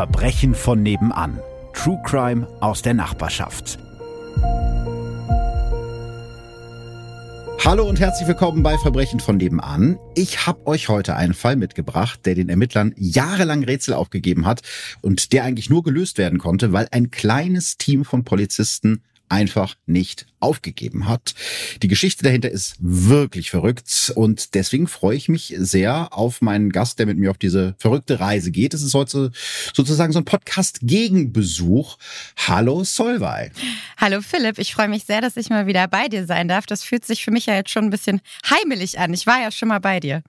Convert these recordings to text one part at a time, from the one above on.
Verbrechen von nebenan. True Crime aus der Nachbarschaft. Hallo und herzlich willkommen bei Verbrechen von nebenan. Ich habe euch heute einen Fall mitgebracht, der den Ermittlern jahrelang Rätsel aufgegeben hat und der eigentlich nur gelöst werden konnte, weil ein kleines Team von Polizisten einfach nicht aufgegeben hat. Die Geschichte dahinter ist wirklich verrückt und deswegen freue ich mich sehr auf meinen Gast, der mit mir auf diese verrückte Reise geht. Es ist heute sozusagen so ein Podcast Gegenbesuch. Hallo Solvay. Hallo Philipp, ich freue mich sehr, dass ich mal wieder bei dir sein darf. Das fühlt sich für mich ja jetzt schon ein bisschen heimelig an. Ich war ja schon mal bei dir.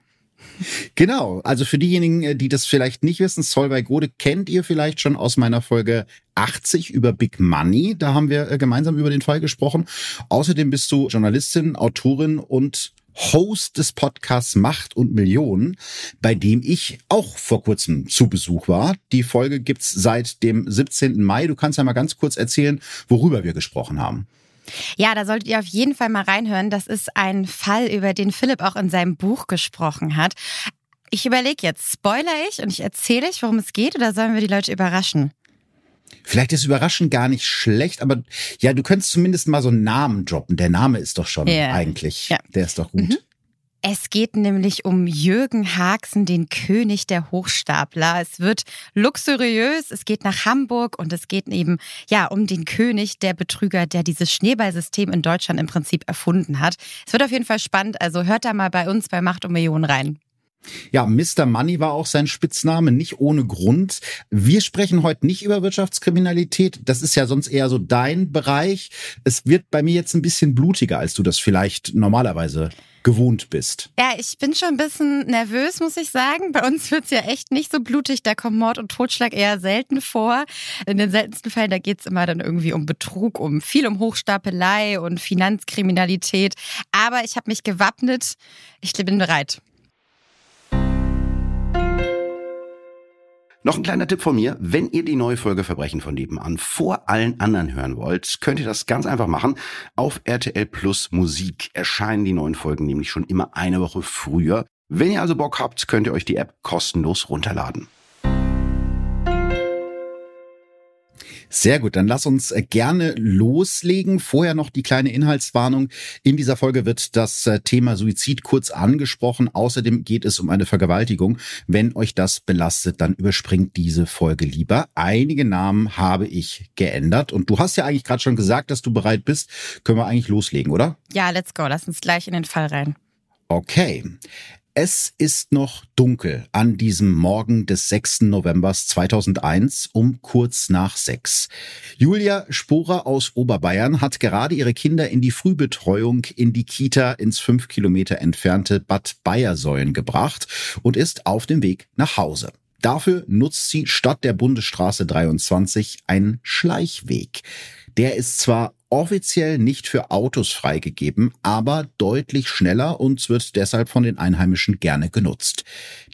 Genau, also für diejenigen, äh, die das vielleicht nicht wissen, Solveig Gode kennt ihr vielleicht schon aus meiner Folge 80 über Big Money. Da haben wir äh, gemeinsam über den Fall gesprochen. Außerdem bist du Journalistin, Autorin und Host des Podcasts Macht und Millionen, bei dem ich auch vor kurzem zu Besuch war. Die Folge gibt's seit dem 17. Mai. Du kannst ja mal ganz kurz erzählen, worüber wir gesprochen haben. Ja, da solltet ihr auf jeden Fall mal reinhören. Das ist ein Fall, über den Philipp auch in seinem Buch gesprochen hat. Ich überlege jetzt, spoiler ich und ich erzähle ich, worum es geht, oder sollen wir die Leute überraschen? Vielleicht ist Überraschen gar nicht schlecht, aber ja, du könntest zumindest mal so einen Namen droppen. Der Name ist doch schon yeah. eigentlich, ja. der ist doch gut. Mhm. Es geht nämlich um Jürgen Haxen, den König der Hochstapler. Es wird luxuriös, es geht nach Hamburg und es geht eben ja um den König der Betrüger, der dieses Schneeballsystem in Deutschland im Prinzip erfunden hat. Es wird auf jeden Fall spannend, also hört da mal bei uns bei Macht um Millionen rein. Ja, Mr. Money war auch sein Spitzname, nicht ohne Grund. Wir sprechen heute nicht über Wirtschaftskriminalität. Das ist ja sonst eher so dein Bereich. Es wird bei mir jetzt ein bisschen blutiger, als du das vielleicht normalerweise gewohnt bist. Ja, ich bin schon ein bisschen nervös, muss ich sagen. Bei uns wird's ja echt nicht so blutig. Da kommt Mord und Totschlag eher selten vor. In den seltensten Fällen, da geht's immer dann irgendwie um Betrug, um viel um Hochstapelei und Finanzkriminalität. Aber ich habe mich gewappnet. Ich bin bereit. Noch ein kleiner Tipp von mir. Wenn ihr die neue Folge Verbrechen von nebenan vor allen anderen hören wollt, könnt ihr das ganz einfach machen. Auf RTL Plus Musik erscheinen die neuen Folgen nämlich schon immer eine Woche früher. Wenn ihr also Bock habt, könnt ihr euch die App kostenlos runterladen. Sehr gut, dann lass uns äh, gerne loslegen. Vorher noch die kleine Inhaltswarnung. In dieser Folge wird das äh, Thema Suizid kurz angesprochen. Außerdem geht es um eine Vergewaltigung. Wenn euch das belastet, dann überspringt diese Folge lieber. Einige Namen habe ich geändert und du hast ja eigentlich gerade schon gesagt, dass du bereit bist. Können wir eigentlich loslegen, oder? Ja, let's go. Lass uns gleich in den Fall rein. Okay. Es ist noch dunkel an diesem Morgen des 6. November 2001 um kurz nach sechs. Julia Sporer aus Oberbayern hat gerade ihre Kinder in die Frühbetreuung in die Kita ins fünf Kilometer entfernte Bad Bayersäulen gebracht und ist auf dem Weg nach Hause. Dafür nutzt sie statt der Bundesstraße 23 einen Schleichweg. Der ist zwar offiziell nicht für Autos freigegeben, aber deutlich schneller und wird deshalb von den Einheimischen gerne genutzt.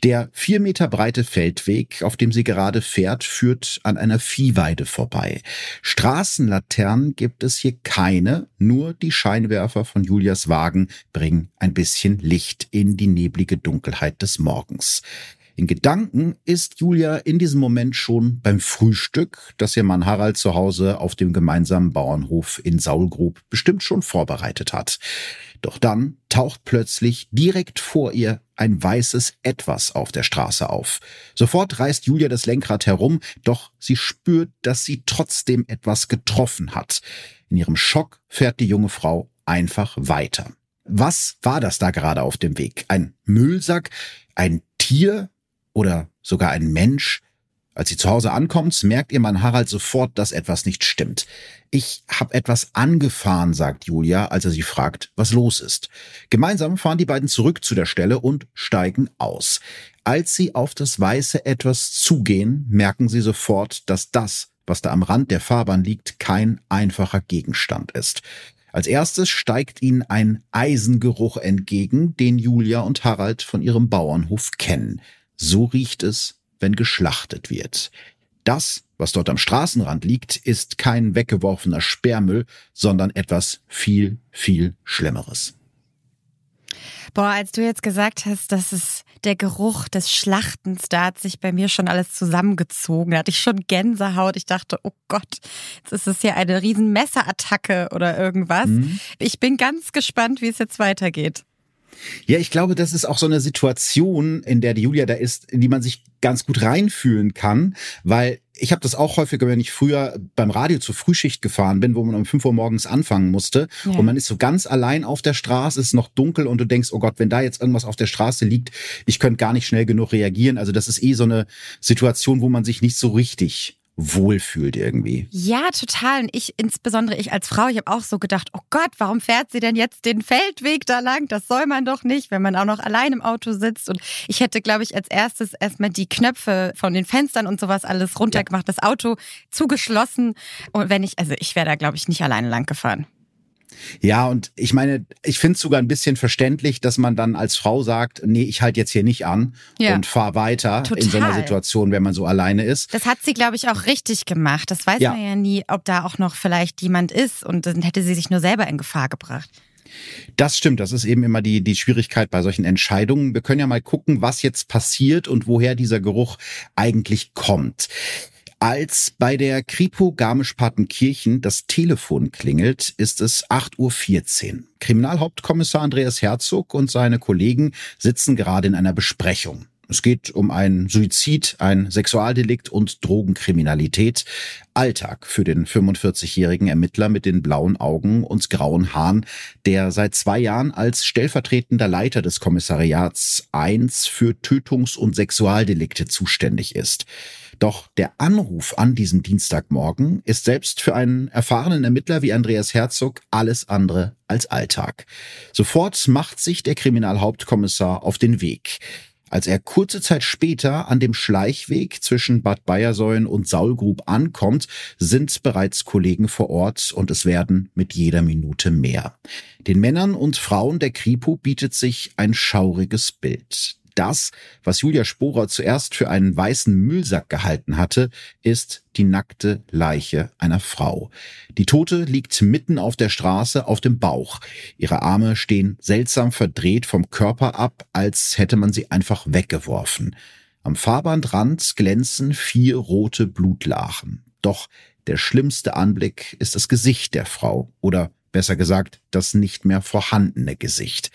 Der vier Meter breite Feldweg, auf dem sie gerade fährt, führt an einer Viehweide vorbei. Straßenlaternen gibt es hier keine, nur die Scheinwerfer von Julias Wagen bringen ein bisschen Licht in die neblige Dunkelheit des Morgens. In Gedanken ist Julia in diesem Moment schon beim Frühstück, das ihr Mann Harald zu Hause auf dem gemeinsamen Bauernhof in Saulgrub bestimmt schon vorbereitet hat. Doch dann taucht plötzlich direkt vor ihr ein weißes Etwas auf der Straße auf. Sofort reißt Julia das Lenkrad herum, doch sie spürt, dass sie trotzdem etwas getroffen hat. In ihrem Schock fährt die junge Frau einfach weiter. Was war das da gerade auf dem Weg? Ein Müllsack? Ein Tier? Oder sogar ein Mensch. Als sie zu Hause ankommt, merkt ihr Mann Harald sofort, dass etwas nicht stimmt. Ich habe etwas angefahren, sagt Julia, als er sie fragt, was los ist. Gemeinsam fahren die beiden zurück zu der Stelle und steigen aus. Als sie auf das weiße Etwas zugehen, merken sie sofort, dass das, was da am Rand der Fahrbahn liegt, kein einfacher Gegenstand ist. Als erstes steigt ihnen ein Eisengeruch entgegen, den Julia und Harald von ihrem Bauernhof kennen. So riecht es, wenn geschlachtet wird. Das, was dort am Straßenrand liegt, ist kein weggeworfener Sperrmüll, sondern etwas viel, viel Schlimmeres. Boah, als du jetzt gesagt hast, dass es der Geruch des Schlachtens, da hat sich bei mir schon alles zusammengezogen. Da hatte ich schon Gänsehaut. Ich dachte, oh Gott, jetzt ist es hier eine riesen Messerattacke oder irgendwas. Mhm. Ich bin ganz gespannt, wie es jetzt weitergeht. Ja, ich glaube, das ist auch so eine Situation, in der die Julia da ist, in die man sich ganz gut reinfühlen kann, weil ich habe das auch häufiger, wenn ich früher beim Radio zur Frühschicht gefahren bin, wo man um 5 Uhr morgens anfangen musste ja. und man ist so ganz allein auf der Straße, es ist noch dunkel und du denkst, oh Gott, wenn da jetzt irgendwas auf der Straße liegt, ich könnte gar nicht schnell genug reagieren. Also das ist eh so eine Situation, wo man sich nicht so richtig wohlfühlt irgendwie. Ja, total. Und ich, insbesondere ich als Frau, ich habe auch so gedacht, oh Gott, warum fährt sie denn jetzt den Feldweg da lang? Das soll man doch nicht, wenn man auch noch allein im Auto sitzt. Und ich hätte, glaube ich, als erstes erstmal die Knöpfe von den Fenstern und sowas alles runtergemacht, ja. das Auto zugeschlossen. Und wenn ich, also ich wäre da, glaube ich, nicht alleine lang gefahren. Ja, und ich meine, ich finde es sogar ein bisschen verständlich, dass man dann als Frau sagt, nee, ich halte jetzt hier nicht an ja. und fahr weiter Total. in so einer Situation, wenn man so alleine ist. Das hat sie, glaube ich, auch richtig gemacht. Das weiß ja. man ja nie, ob da auch noch vielleicht jemand ist und dann hätte sie sich nur selber in Gefahr gebracht. Das stimmt, das ist eben immer die, die Schwierigkeit bei solchen Entscheidungen. Wir können ja mal gucken, was jetzt passiert und woher dieser Geruch eigentlich kommt. Als bei der Kripo Garmisch-Partenkirchen das Telefon klingelt, ist es 8.14 Uhr. Kriminalhauptkommissar Andreas Herzog und seine Kollegen sitzen gerade in einer Besprechung. Es geht um ein Suizid, ein Sexualdelikt und Drogenkriminalität. Alltag für den 45-jährigen Ermittler mit den blauen Augen und grauen Haaren, der seit zwei Jahren als stellvertretender Leiter des Kommissariats 1 für Tötungs- und Sexualdelikte zuständig ist. Doch der Anruf an diesem Dienstagmorgen ist selbst für einen erfahrenen Ermittler wie Andreas Herzog alles andere als Alltag. Sofort macht sich der Kriminalhauptkommissar auf den Weg. Als er kurze Zeit später an dem Schleichweg zwischen Bad Bayersäulen und Saulgrub ankommt, sind bereits Kollegen vor Ort und es werden mit jeder Minute mehr. Den Männern und Frauen der Kripo bietet sich ein schauriges Bild das, was Julia Sporer zuerst für einen weißen Müllsack gehalten hatte, ist die nackte Leiche einer Frau. Die Tote liegt mitten auf der Straße auf dem Bauch. Ihre Arme stehen seltsam verdreht vom Körper ab, als hätte man sie einfach weggeworfen. Am Fahrbandrand glänzen vier rote Blutlachen. Doch der schlimmste Anblick ist das Gesicht der Frau oder besser gesagt das nicht mehr vorhandene Gesicht.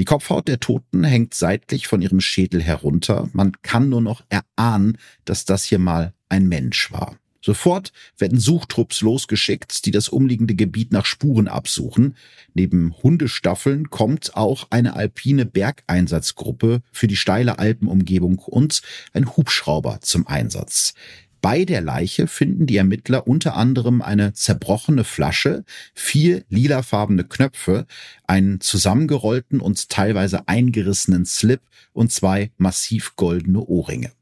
Die Kopfhaut der Toten hängt seitlich von ihrem Schädel herunter. Man kann nur noch erahnen, dass das hier mal ein Mensch war. Sofort werden Suchtrupps losgeschickt, die das umliegende Gebiet nach Spuren absuchen. Neben Hundestaffeln kommt auch eine alpine Bergeinsatzgruppe für die steile Alpenumgebung und ein Hubschrauber zum Einsatz. Bei der Leiche finden die Ermittler unter anderem eine zerbrochene Flasche, vier lilafarbene Knöpfe, einen zusammengerollten und teilweise eingerissenen Slip und zwei massiv goldene Ohrringe.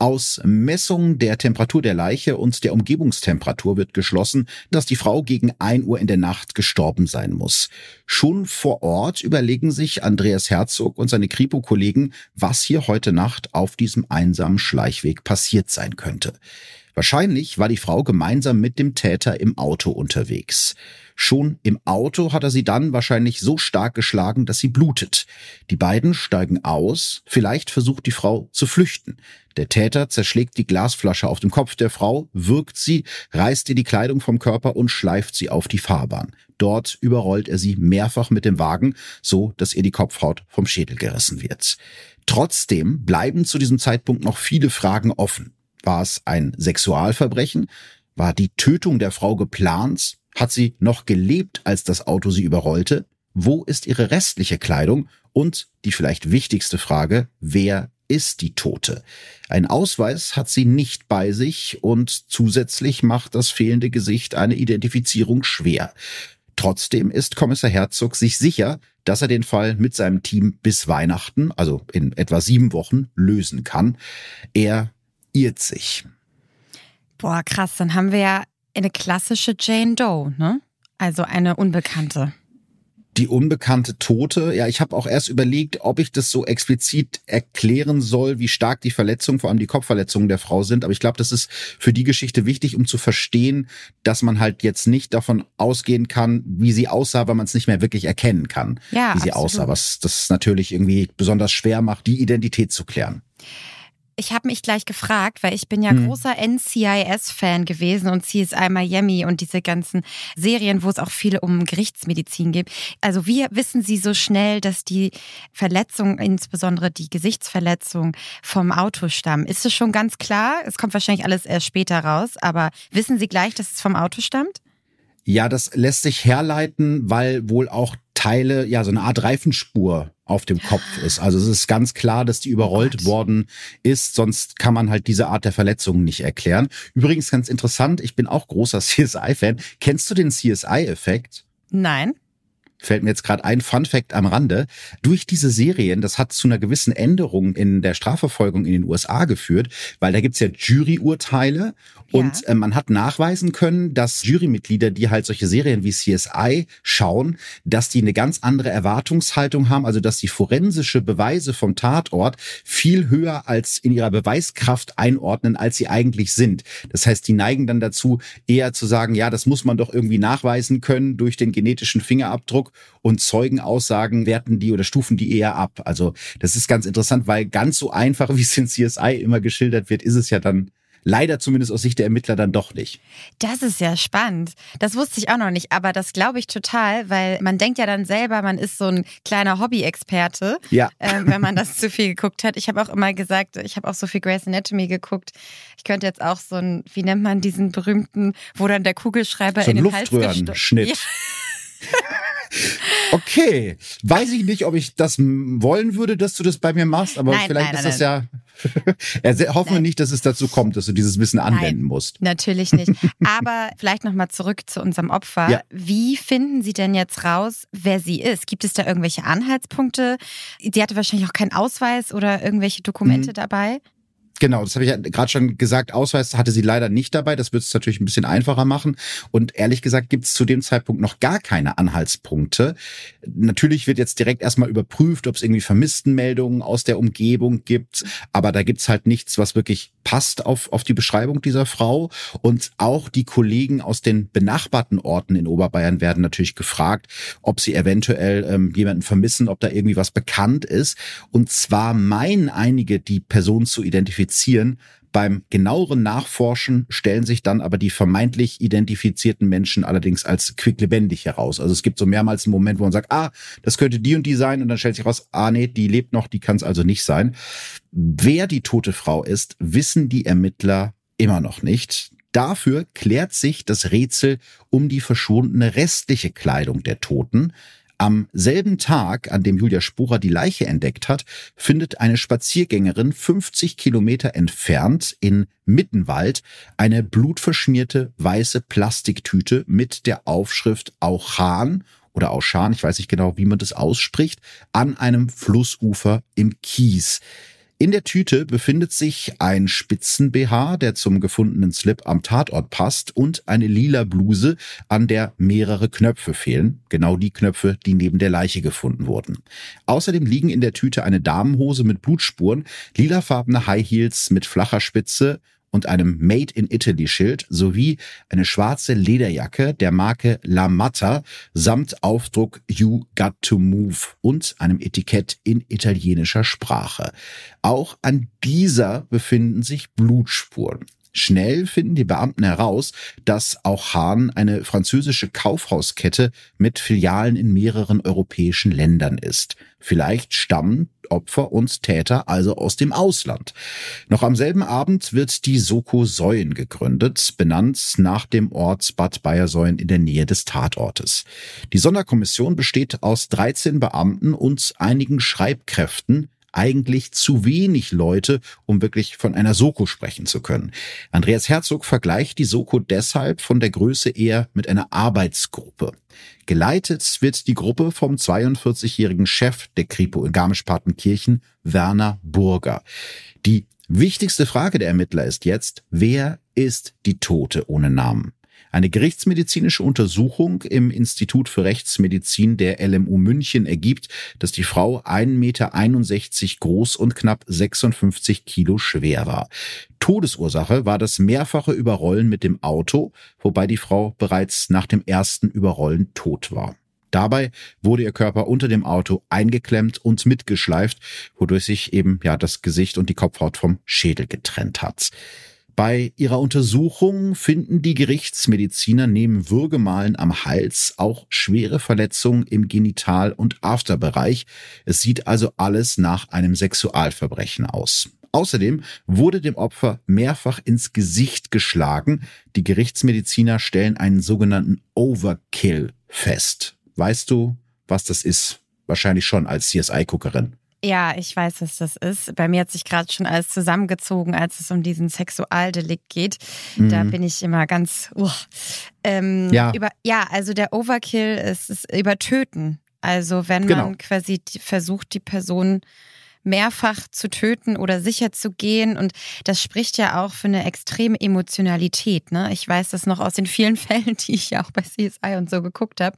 Aus Messungen der Temperatur der Leiche und der Umgebungstemperatur wird geschlossen, dass die Frau gegen ein Uhr in der Nacht gestorben sein muss. Schon vor Ort überlegen sich Andreas Herzog und seine Kripo-Kollegen, was hier heute Nacht auf diesem einsamen Schleichweg passiert sein könnte. Wahrscheinlich war die Frau gemeinsam mit dem Täter im Auto unterwegs. Schon im Auto hat er sie dann wahrscheinlich so stark geschlagen, dass sie blutet. Die beiden steigen aus, vielleicht versucht die Frau zu flüchten. Der Täter zerschlägt die Glasflasche auf dem Kopf der Frau, wirkt sie, reißt ihr die Kleidung vom Körper und schleift sie auf die Fahrbahn. Dort überrollt er sie mehrfach mit dem Wagen, so dass ihr die Kopfhaut vom Schädel gerissen wird. Trotzdem bleiben zu diesem Zeitpunkt noch viele Fragen offen. War es ein Sexualverbrechen? War die Tötung der Frau geplant? Hat sie noch gelebt, als das Auto sie überrollte? Wo ist ihre restliche Kleidung? Und die vielleicht wichtigste Frage, wer ist die Tote? Ein Ausweis hat sie nicht bei sich und zusätzlich macht das fehlende Gesicht eine Identifizierung schwer. Trotzdem ist Kommissar Herzog sich sicher, dass er den Fall mit seinem Team bis Weihnachten, also in etwa sieben Wochen, lösen kann. Er irrt sich. Boah, krass, dann haben wir ja eine klassische Jane Doe, ne? Also eine Unbekannte. Die unbekannte Tote. Ja, ich habe auch erst überlegt, ob ich das so explizit erklären soll, wie stark die Verletzungen, vor allem die Kopfverletzungen der Frau sind. Aber ich glaube, das ist für die Geschichte wichtig, um zu verstehen, dass man halt jetzt nicht davon ausgehen kann, wie sie aussah, weil man es nicht mehr wirklich erkennen kann, ja, wie sie absolut. aussah. Was das natürlich irgendwie besonders schwer macht, die Identität zu klären. Ich habe mich gleich gefragt, weil ich bin ja Hm. großer NCIS-Fan gewesen und CSI Miami und diese ganzen Serien, wo es auch viel um Gerichtsmedizin geht. Also wie wissen Sie so schnell, dass die Verletzung, insbesondere die Gesichtsverletzung, vom Auto stammen? Ist es schon ganz klar? Es kommt wahrscheinlich alles erst später raus, aber wissen Sie gleich, dass es vom Auto stammt? Ja, das lässt sich herleiten, weil wohl auch Teile, ja, so eine Art Reifenspur auf dem Kopf ist. Also es ist ganz klar, dass die überrollt Gott. worden ist, sonst kann man halt diese Art der Verletzungen nicht erklären. Übrigens ganz interessant, ich bin auch großer CSI-Fan. Kennst du den CSI-Effekt? Nein. Fällt mir jetzt gerade ein Fun Fact am Rande. Durch diese Serien, das hat zu einer gewissen Änderung in der Strafverfolgung in den USA geführt, weil da gibt's ja Juryurteile und äh, man hat nachweisen können, dass Jurymitglieder, die halt solche Serien wie CSI schauen, dass die eine ganz andere Erwartungshaltung haben, also dass die forensische Beweise vom Tatort viel höher als in ihrer Beweiskraft einordnen, als sie eigentlich sind. Das heißt, die neigen dann dazu, eher zu sagen, ja, das muss man doch irgendwie nachweisen können durch den genetischen Fingerabdruck und Zeugenaussagen werten die oder stufen die eher ab. Also das ist ganz interessant, weil ganz so einfach, wie es in CSI immer geschildert wird, ist es ja dann leider zumindest aus Sicht der Ermittler dann doch nicht. Das ist ja spannend. Das wusste ich auch noch nicht, aber das glaube ich total, weil man denkt ja dann selber, man ist so ein kleiner Hobby-Experte, Ja. äh, wenn man das zu viel geguckt hat. Ich habe auch immer gesagt, ich habe auch so viel Grey's Anatomy geguckt. Ich könnte jetzt auch so ein, wie nennt man diesen berühmten, wo dann der Kugelschreiber So in den Hals Luftröhrenschnitt. Ja. Okay, weiß ich nicht, ob ich das wollen würde, dass du das bei mir machst, aber Nein, vielleicht nein, ist das ja. ja hoffen wir Nein. nicht, dass es dazu kommt, dass du dieses Wissen anwenden Nein. musst. Natürlich nicht. Aber vielleicht nochmal zurück zu unserem Opfer. Ja. Wie finden Sie denn jetzt raus, wer sie ist? Gibt es da irgendwelche Anhaltspunkte? Sie hatte wahrscheinlich auch keinen Ausweis oder irgendwelche Dokumente Mhm. dabei. Genau, das habe ich ja gerade schon gesagt. Ausweis hatte sie leider nicht dabei. Das wird es natürlich ein bisschen einfacher machen. Und ehrlich gesagt gibt es zu dem Zeitpunkt noch gar keine Anhaltspunkte. Natürlich wird jetzt direkt erstmal überprüft, ob es irgendwie Vermisstenmeldungen aus der Umgebung gibt. Aber da gibt's halt nichts, was wirklich passt auf, auf die Beschreibung dieser Frau. Und auch die Kollegen aus den benachbarten Orten in Oberbayern werden natürlich gefragt, ob sie eventuell ähm, jemanden vermissen, ob da irgendwie was bekannt ist. Und zwar meinen einige, die Person zu identifizieren. Beim genaueren Nachforschen stellen sich dann aber die vermeintlich identifizierten Menschen allerdings als quicklebendig heraus. Also es gibt so mehrmals einen Moment, wo man sagt, ah, das könnte die und die sein und dann stellt sich raus, ah nee, die lebt noch, die kann es also nicht sein. Wer die tote Frau ist, wissen die Ermittler immer noch nicht. Dafür klärt sich das Rätsel um die verschwundene restliche Kleidung der Toten. Am selben Tag, an dem Julia Spurer die Leiche entdeckt hat, findet eine Spaziergängerin 50 Kilometer entfernt in Mittenwald eine blutverschmierte weiße Plastiktüte mit der Aufschrift Auchan oder Auchan, ich weiß nicht genau, wie man das ausspricht, an einem Flussufer im Kies. In der Tüte befindet sich ein Spitzen-BH, der zum gefundenen Slip am Tatort passt, und eine lila Bluse, an der mehrere Knöpfe fehlen. Genau die Knöpfe, die neben der Leiche gefunden wurden. Außerdem liegen in der Tüte eine Damenhose mit Blutspuren, lilafarbene High Heels mit flacher Spitze und einem Made in Italy Schild sowie eine schwarze Lederjacke der Marke La Matta samt Aufdruck You Got to Move und einem Etikett in italienischer Sprache. Auch an dieser befinden sich Blutspuren. Schnell finden die Beamten heraus, dass auch Hahn eine französische Kaufhauskette mit Filialen in mehreren europäischen Ländern ist. Vielleicht stammen Opfer und Täter also aus dem Ausland. Noch am selben Abend wird die Soko Säuen gegründet, benannt nach dem Ort Bad Bayersäuen in der Nähe des Tatortes. Die Sonderkommission besteht aus 13 Beamten und einigen Schreibkräften, eigentlich zu wenig Leute, um wirklich von einer Soko sprechen zu können. Andreas Herzog vergleicht die Soko deshalb von der Größe eher mit einer Arbeitsgruppe. Geleitet wird die Gruppe vom 42-jährigen Chef der Kripo in Garmisch-Partenkirchen, Werner Burger. Die wichtigste Frage der Ermittler ist jetzt, wer ist die Tote ohne Namen? Eine gerichtsmedizinische Untersuchung im Institut für Rechtsmedizin der LMU München ergibt, dass die Frau 1,61 Meter groß und knapp 56 Kilo schwer war. Todesursache war das mehrfache Überrollen mit dem Auto, wobei die Frau bereits nach dem ersten Überrollen tot war. Dabei wurde ihr Körper unter dem Auto eingeklemmt und mitgeschleift, wodurch sich eben ja das Gesicht und die Kopfhaut vom Schädel getrennt hat. Bei ihrer Untersuchung finden die Gerichtsmediziner neben Würgemalen am Hals auch schwere Verletzungen im Genital- und Afterbereich. Es sieht also alles nach einem Sexualverbrechen aus. Außerdem wurde dem Opfer mehrfach ins Gesicht geschlagen. Die Gerichtsmediziner stellen einen sogenannten Overkill fest. Weißt du, was das ist? Wahrscheinlich schon als CSI-Guckerin. Ja, ich weiß, was das ist. Bei mir hat sich gerade schon alles zusammengezogen, als es um diesen Sexualdelikt geht. Mhm. Da bin ich immer ganz. Uh, ähm, ja. Über, ja, also der Overkill ist, ist übertöten. Also wenn genau. man quasi versucht, die Person mehrfach zu töten oder sicher zu gehen. Und das spricht ja auch für eine extreme Emotionalität. Ne? Ich weiß das noch aus den vielen Fällen, die ich ja auch bei CSI und so geguckt habe,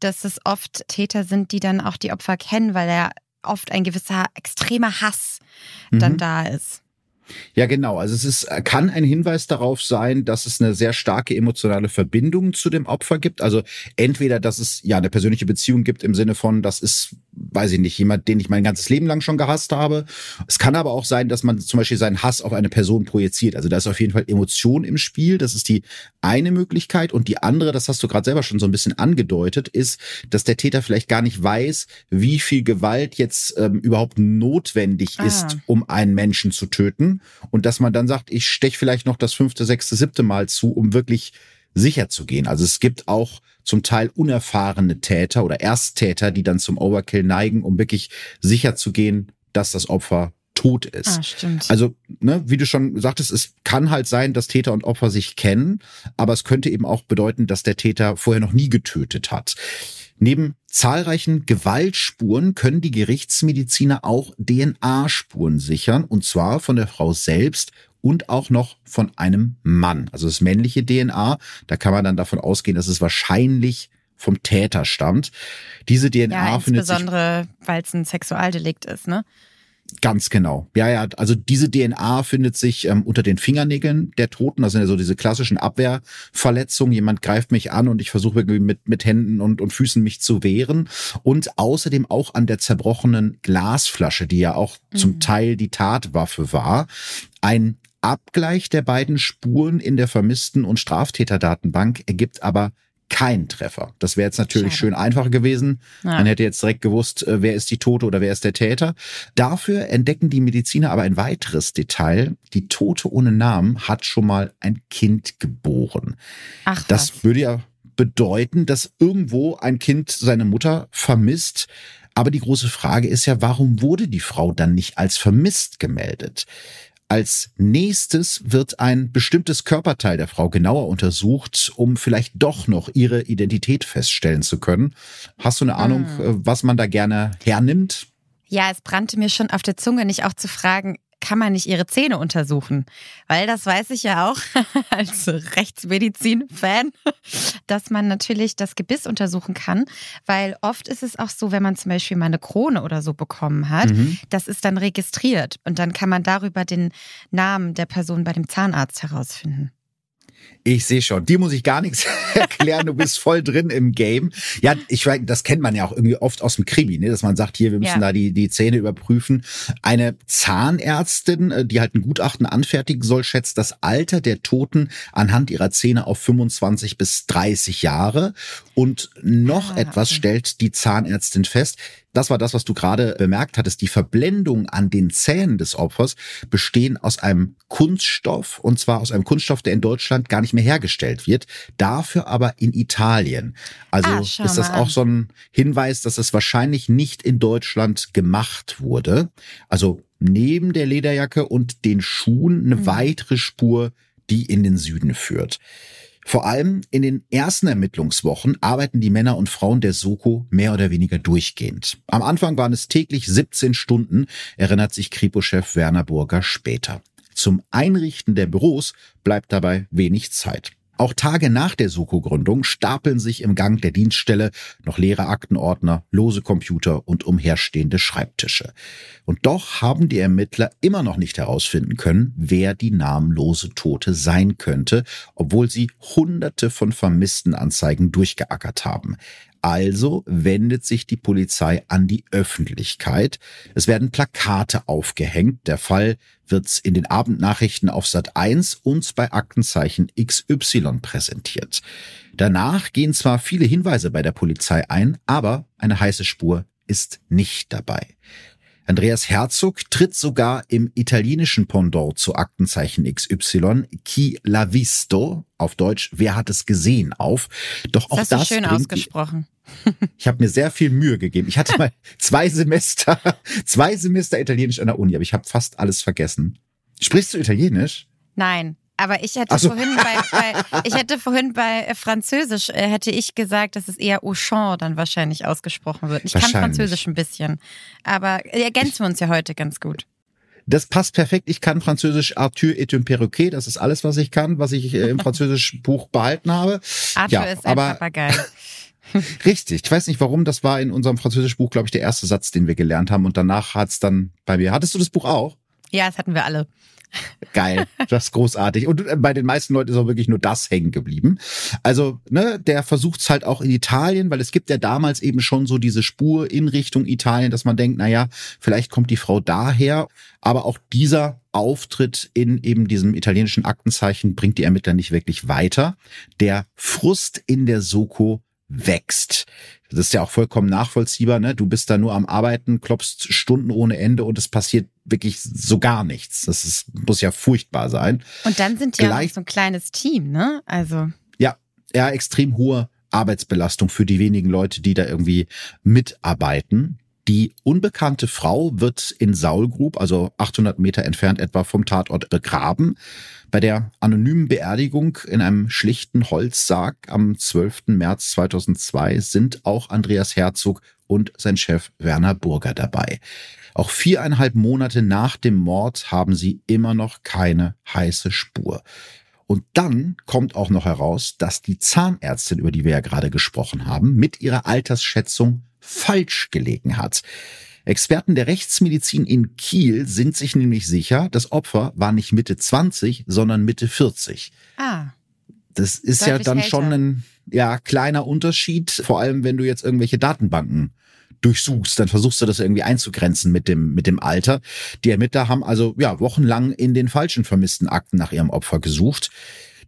dass es oft Täter sind, die dann auch die Opfer kennen, weil er oft ein gewisser extremer Hass dann mhm. da ist. Ja, genau. Also es ist, kann ein Hinweis darauf sein, dass es eine sehr starke emotionale Verbindung zu dem Opfer gibt. Also entweder, dass es ja eine persönliche Beziehung gibt im Sinne von, das ist, weiß ich nicht, jemand, den ich mein ganzes Leben lang schon gehasst habe. Es kann aber auch sein, dass man zum Beispiel seinen Hass auf eine Person projiziert. Also da ist auf jeden Fall Emotion im Spiel. Das ist die eine Möglichkeit. Und die andere, das hast du gerade selber schon so ein bisschen angedeutet, ist, dass der Täter vielleicht gar nicht weiß, wie viel Gewalt jetzt ähm, überhaupt notwendig ah. ist, um einen Menschen zu töten und dass man dann sagt, ich stech vielleicht noch das fünfte, sechste, siebte Mal zu, um wirklich sicher zu gehen. Also es gibt auch zum Teil unerfahrene Täter oder Ersttäter, die dann zum Overkill neigen, um wirklich sicher zu gehen, dass das Opfer tot ist. Ah, stimmt. Also, ne, wie du schon sagtest, es kann halt sein, dass Täter und Opfer sich kennen, aber es könnte eben auch bedeuten, dass der Täter vorher noch nie getötet hat. Neben zahlreichen Gewaltspuren können die Gerichtsmediziner auch DNA-Spuren sichern, und zwar von der Frau selbst und auch noch von einem Mann. Also das männliche DNA, da kann man dann davon ausgehen, dass es wahrscheinlich vom Täter stammt. Diese DNA ja, findet sich. Insbesondere, weil es ein Sexualdelikt ist, ne? Ganz genau. Ja, ja, also diese DNA findet sich ähm, unter den Fingernägeln der Toten. Das sind ja so diese klassischen Abwehrverletzungen. Jemand greift mich an und ich versuche irgendwie mit, mit Händen und, und Füßen mich zu wehren. Und außerdem auch an der zerbrochenen Glasflasche, die ja auch mhm. zum Teil die Tatwaffe war. Ein Abgleich der beiden Spuren in der Vermissten- und Straftäterdatenbank ergibt aber kein Treffer. Das wäre jetzt natürlich Schade. schön einfach gewesen. Ja. Man hätte jetzt direkt gewusst, äh, wer ist die Tote oder wer ist der Täter. Dafür entdecken die Mediziner aber ein weiteres Detail. Die Tote ohne Namen hat schon mal ein Kind geboren. Ach, das was. würde ja bedeuten, dass irgendwo ein Kind seine Mutter vermisst. Aber die große Frage ist ja, warum wurde die Frau dann nicht als vermisst gemeldet? Als nächstes wird ein bestimmtes Körperteil der Frau genauer untersucht, um vielleicht doch noch ihre Identität feststellen zu können. Hast du eine Ahnung, hm. was man da gerne hernimmt? Ja, es brannte mir schon auf der Zunge, nicht auch zu fragen, kann man nicht ihre Zähne untersuchen? Weil das weiß ich ja auch als Rechtsmedizin-Fan, dass man natürlich das Gebiss untersuchen kann, weil oft ist es auch so, wenn man zum Beispiel mal eine Krone oder so bekommen hat, mhm. das ist dann registriert und dann kann man darüber den Namen der Person bei dem Zahnarzt herausfinden. Ich sehe schon. Dir muss ich gar nichts erklären. Du bist voll drin im Game. Ja, ich weiß, das kennt man ja auch irgendwie oft aus dem Krimi, ne? dass man sagt, hier, wir müssen ja. da die, die Zähne überprüfen. Eine Zahnärztin, äh, die halt ein Gutachten anfertigen soll, schätzt das Alter der Toten anhand ihrer Zähne auf 25 bis 30 Jahre. Und noch ah, etwas okay. stellt die Zahnärztin fest das war das, was du gerade bemerkt hattest. Die Verblendung an den Zähnen des Opfers bestehen aus einem Kunststoff und zwar aus einem Kunststoff, der in Deutschland gar nicht mehr hergestellt wird, dafür aber in Italien. Also ah, ist das auch so ein Hinweis, dass es wahrscheinlich nicht in Deutschland gemacht wurde. Also neben der Lederjacke und den Schuhen eine mhm. weitere Spur, die in den Süden führt. Vor allem in den ersten Ermittlungswochen arbeiten die Männer und Frauen der Soko mehr oder weniger durchgehend. Am Anfang waren es täglich 17 Stunden, erinnert sich Kripo-Chef Werner Burger später. Zum Einrichten der Büros bleibt dabei wenig Zeit. Auch Tage nach der Soko-Gründung stapeln sich im Gang der Dienststelle noch leere Aktenordner, lose Computer und umherstehende Schreibtische. Und doch haben die Ermittler immer noch nicht herausfinden können, wer die namenlose Tote sein könnte, obwohl sie hunderte von vermissten Anzeigen durchgeackert haben. Also wendet sich die Polizei an die Öffentlichkeit. Es werden Plakate aufgehängt. Der Fall wird in den Abendnachrichten auf Sat 1 und bei Aktenzeichen XY präsentiert. Danach gehen zwar viele Hinweise bei der Polizei ein, aber eine heiße Spur ist nicht dabei. Andreas Herzog tritt sogar im italienischen Pendant zu Aktenzeichen XY, Chi l'ha visto, auf Deutsch, wer hat es gesehen, auf. Doch auch das, das schön ausgesprochen. Ich habe mir sehr viel Mühe gegeben. Ich hatte mal zwei Semester, zwei Semester Italienisch an der Uni, aber ich habe fast alles vergessen. Sprichst du Italienisch? Nein. Aber ich hätte so. vorhin bei, bei, ich hätte vorhin bei äh, Französisch äh, hätte ich gesagt, dass es eher Auchan dann wahrscheinlich ausgesprochen wird. Ich kann Französisch ein bisschen, aber ergänzen wir uns ja heute ganz gut. Das passt perfekt. Ich kann Französisch Arthur et un perroquet. Das ist alles, was ich kann, was ich äh, im Französischen Buch behalten habe. Arthur ja, ist ein aber, Papagei. Richtig. Ich weiß nicht warum. Das war in unserem Französischen Buch, glaube ich, der erste Satz, den wir gelernt haben. Und danach hat's dann bei mir. Hattest du das Buch auch? Ja, das hatten wir alle. Geil, das ist großartig. Und äh, bei den meisten Leuten ist auch wirklich nur das hängen geblieben. Also, ne, der versucht's halt auch in Italien, weil es gibt ja damals eben schon so diese Spur in Richtung Italien, dass man denkt, na ja, vielleicht kommt die Frau daher. Aber auch dieser Auftritt in eben diesem italienischen Aktenzeichen bringt die Ermittler nicht wirklich weiter. Der Frust in der Soko wächst. Das ist ja auch vollkommen nachvollziehbar. Ne? Du bist da nur am Arbeiten, klopfst Stunden ohne Ende und es passiert wirklich so gar nichts. Das ist, muss ja furchtbar sein. Und dann sind ja Gleich, so ein kleines Team, ne? Also. Ja, ja, extrem hohe Arbeitsbelastung für die wenigen Leute, die da irgendwie mitarbeiten. Die unbekannte Frau wird in Saulgrub, also 800 Meter entfernt etwa vom Tatort, begraben. Bei der anonymen Beerdigung in einem schlichten Holzsarg am 12. März 2002 sind auch Andreas Herzog und sein Chef Werner Burger dabei. Auch viereinhalb Monate nach dem Mord haben sie immer noch keine heiße Spur. Und dann kommt auch noch heraus, dass die Zahnärztin, über die wir ja gerade gesprochen haben, mit ihrer Altersschätzung falsch gelegen hat. Experten der Rechtsmedizin in Kiel sind sich nämlich sicher, das Opfer war nicht Mitte 20, sondern Mitte 40. Ah. Das ist ja dann älter. schon ein ja, kleiner Unterschied, vor allem wenn du jetzt irgendwelche Datenbanken durchsuchst, dann versuchst du das irgendwie einzugrenzen mit dem, mit dem Alter. Die Ermittler haben also ja wochenlang in den falschen vermissten Akten nach ihrem Opfer gesucht.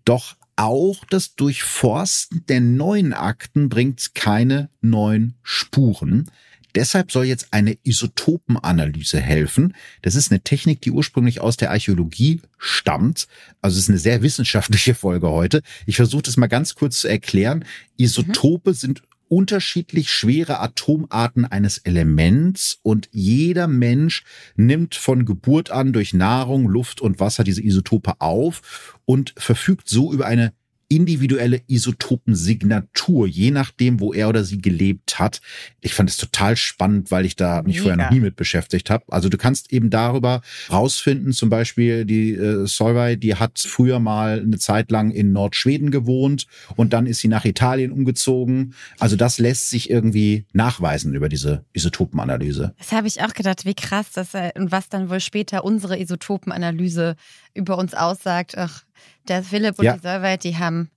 Doch auch das Durchforsten der neuen Akten bringt keine neuen Spuren. Deshalb soll jetzt eine Isotopenanalyse helfen. Das ist eine Technik, die ursprünglich aus der Archäologie stammt. Also es ist eine sehr wissenschaftliche Folge heute. Ich versuche das mal ganz kurz zu erklären. Isotope mhm. sind unterschiedlich schwere Atomarten eines Elements und jeder Mensch nimmt von Geburt an durch Nahrung, Luft und Wasser diese Isotope auf und verfügt so über eine individuelle Isotopensignatur, je nachdem, wo er oder sie gelebt hat. Ich fand es total spannend, weil ich da mich Mega. vorher noch nie mit beschäftigt habe. Also du kannst eben darüber rausfinden, zum Beispiel die äh, Solvay, die hat früher mal eine Zeit lang in Nordschweden gewohnt und dann ist sie nach Italien umgezogen. Also das lässt sich irgendwie nachweisen über diese Isotopenanalyse. Das habe ich auch gedacht, wie krass das und was dann wohl später unsere Isotopenanalyse über uns aussagt. Ach, der Philipp und ja. die Solveig, die haben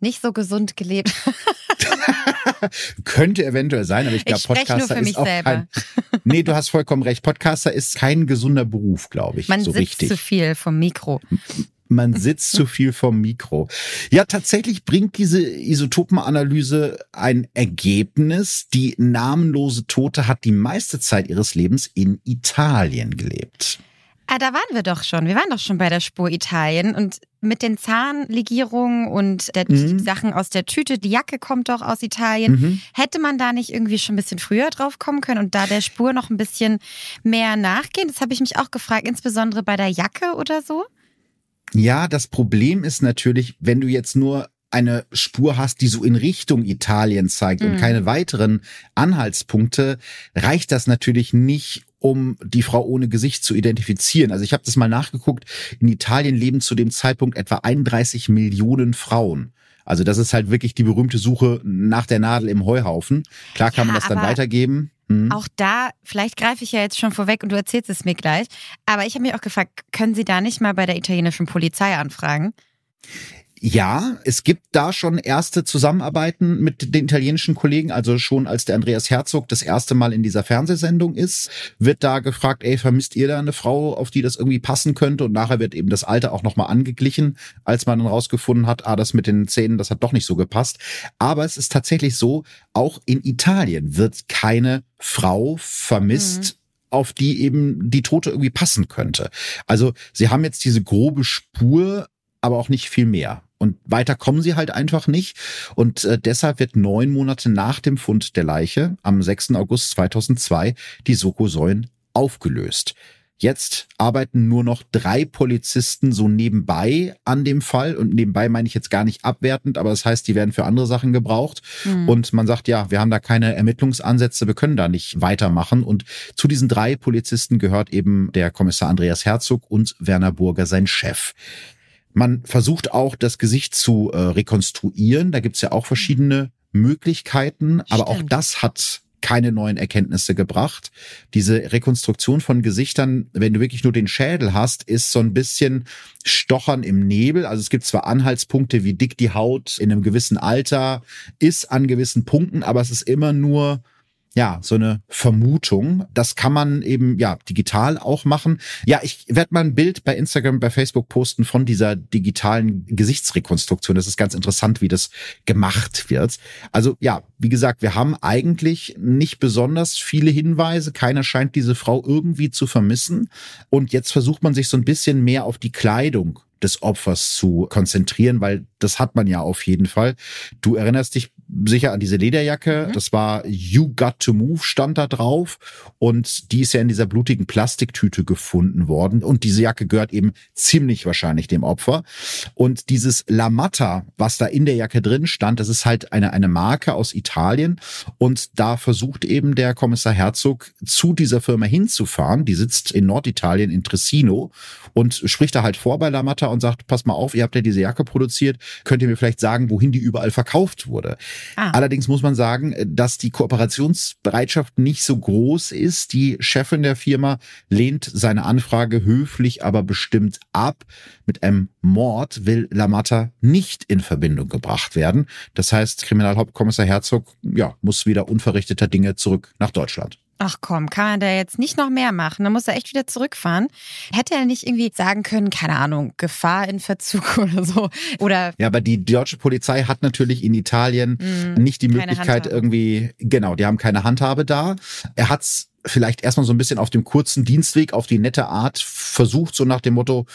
nicht so gesund gelebt. Könnte eventuell sein, aber ich glaube, Podcaster ist auch selber. kein. Nee, du hast vollkommen recht. Podcaster ist kein gesunder Beruf, glaube ich. Man so sitzt richtig. zu viel vom Mikro. Man sitzt zu viel vom Mikro. Ja, tatsächlich bringt diese Isotopenanalyse ein Ergebnis. Die namenlose Tote hat die meiste Zeit ihres Lebens in Italien gelebt. Ah, da waren wir doch schon. Wir waren doch schon bei der Spur Italien und mit den Zahnlegierungen und der mhm. Sachen aus der Tüte, die Jacke kommt doch aus Italien. Mhm. Hätte man da nicht irgendwie schon ein bisschen früher drauf kommen können und da der Spur noch ein bisschen mehr nachgehen? Das habe ich mich auch gefragt, insbesondere bei der Jacke oder so. Ja, das Problem ist natürlich, wenn du jetzt nur eine Spur hast, die so in Richtung Italien zeigt mhm. und keine weiteren Anhaltspunkte, reicht das natürlich nicht, um die Frau ohne Gesicht zu identifizieren. Also ich habe das mal nachgeguckt. In Italien leben zu dem Zeitpunkt etwa 31 Millionen Frauen. Also das ist halt wirklich die berühmte Suche nach der Nadel im Heuhaufen. Klar kann ja, man das dann weitergeben. Mhm. Auch da, vielleicht greife ich ja jetzt schon vorweg und du erzählst es mir gleich. Aber ich habe mich auch gefragt, können Sie da nicht mal bei der italienischen Polizei anfragen? Ja, es gibt da schon erste Zusammenarbeiten mit den italienischen Kollegen. Also schon als der Andreas Herzog das erste Mal in dieser Fernsehsendung ist, wird da gefragt, ey, vermisst ihr da eine Frau, auf die das irgendwie passen könnte? Und nachher wird eben das Alter auch nochmal angeglichen, als man dann rausgefunden hat, ah, das mit den Zähnen, das hat doch nicht so gepasst. Aber es ist tatsächlich so, auch in Italien wird keine Frau vermisst. Mhm auf die eben die Tote irgendwie passen könnte. Also sie haben jetzt diese grobe Spur, aber auch nicht viel mehr. Und weiter kommen sie halt einfach nicht. Und äh, deshalb wird neun Monate nach dem Fund der Leiche, am 6. August 2002, die Soko-Säulen aufgelöst. Jetzt arbeiten nur noch drei Polizisten so nebenbei an dem Fall. Und nebenbei meine ich jetzt gar nicht abwertend, aber das heißt, die werden für andere Sachen gebraucht. Mhm. Und man sagt, ja, wir haben da keine Ermittlungsansätze, wir können da nicht weitermachen. Und zu diesen drei Polizisten gehört eben der Kommissar Andreas Herzog und Werner Burger, sein Chef. Man versucht auch, das Gesicht zu äh, rekonstruieren. Da gibt's ja auch verschiedene Möglichkeiten, Stimmt. aber auch das hat keine neuen Erkenntnisse gebracht. Diese Rekonstruktion von Gesichtern, wenn du wirklich nur den Schädel hast, ist so ein bisschen Stochern im Nebel. Also es gibt zwar Anhaltspunkte, wie dick die Haut in einem gewissen Alter ist an gewissen Punkten, aber es ist immer nur ja, so eine Vermutung. Das kann man eben ja digital auch machen. Ja, ich werde mal ein Bild bei Instagram, bei Facebook posten von dieser digitalen Gesichtsrekonstruktion. Das ist ganz interessant, wie das gemacht wird. Also ja, wie gesagt, wir haben eigentlich nicht besonders viele Hinweise. Keiner scheint diese Frau irgendwie zu vermissen. Und jetzt versucht man sich so ein bisschen mehr auf die Kleidung des Opfers zu konzentrieren, weil das hat man ja auf jeden Fall. Du erinnerst dich sicher an diese Lederjacke. Mhm. Das war You Got to Move stand da drauf und die ist ja in dieser blutigen Plastiktüte gefunden worden und diese Jacke gehört eben ziemlich wahrscheinlich dem Opfer. Und dieses La Matta, was da in der Jacke drin stand, das ist halt eine, eine Marke aus Italien und da versucht eben der Kommissar Herzog zu dieser Firma hinzufahren. Die sitzt in Norditalien in Trissino und spricht da halt vor bei La Matta und sagt, pass mal auf, ihr habt ja diese Jacke produziert, könnt ihr mir vielleicht sagen, wohin die überall verkauft wurde. Ah. Allerdings muss man sagen, dass die Kooperationsbereitschaft nicht so groß ist. Die Chefin der Firma lehnt seine Anfrage höflich, aber bestimmt ab. Mit einem Mord will Lamata nicht in Verbindung gebracht werden. Das heißt, Kriminalhauptkommissar Herzog ja, muss wieder unverrichteter Dinge zurück nach Deutschland. Ach komm, kann er da jetzt nicht noch mehr machen? Dann muss er echt wieder zurückfahren. Hätte er nicht irgendwie sagen können, keine Ahnung, Gefahr in Verzug oder so? Oder ja, aber die deutsche Polizei hat natürlich in Italien mm, nicht die Möglichkeit irgendwie, genau, die haben keine Handhabe da. Er hat's vielleicht erstmal so ein bisschen auf dem kurzen Dienstweg, auf die nette Art versucht, so nach dem Motto,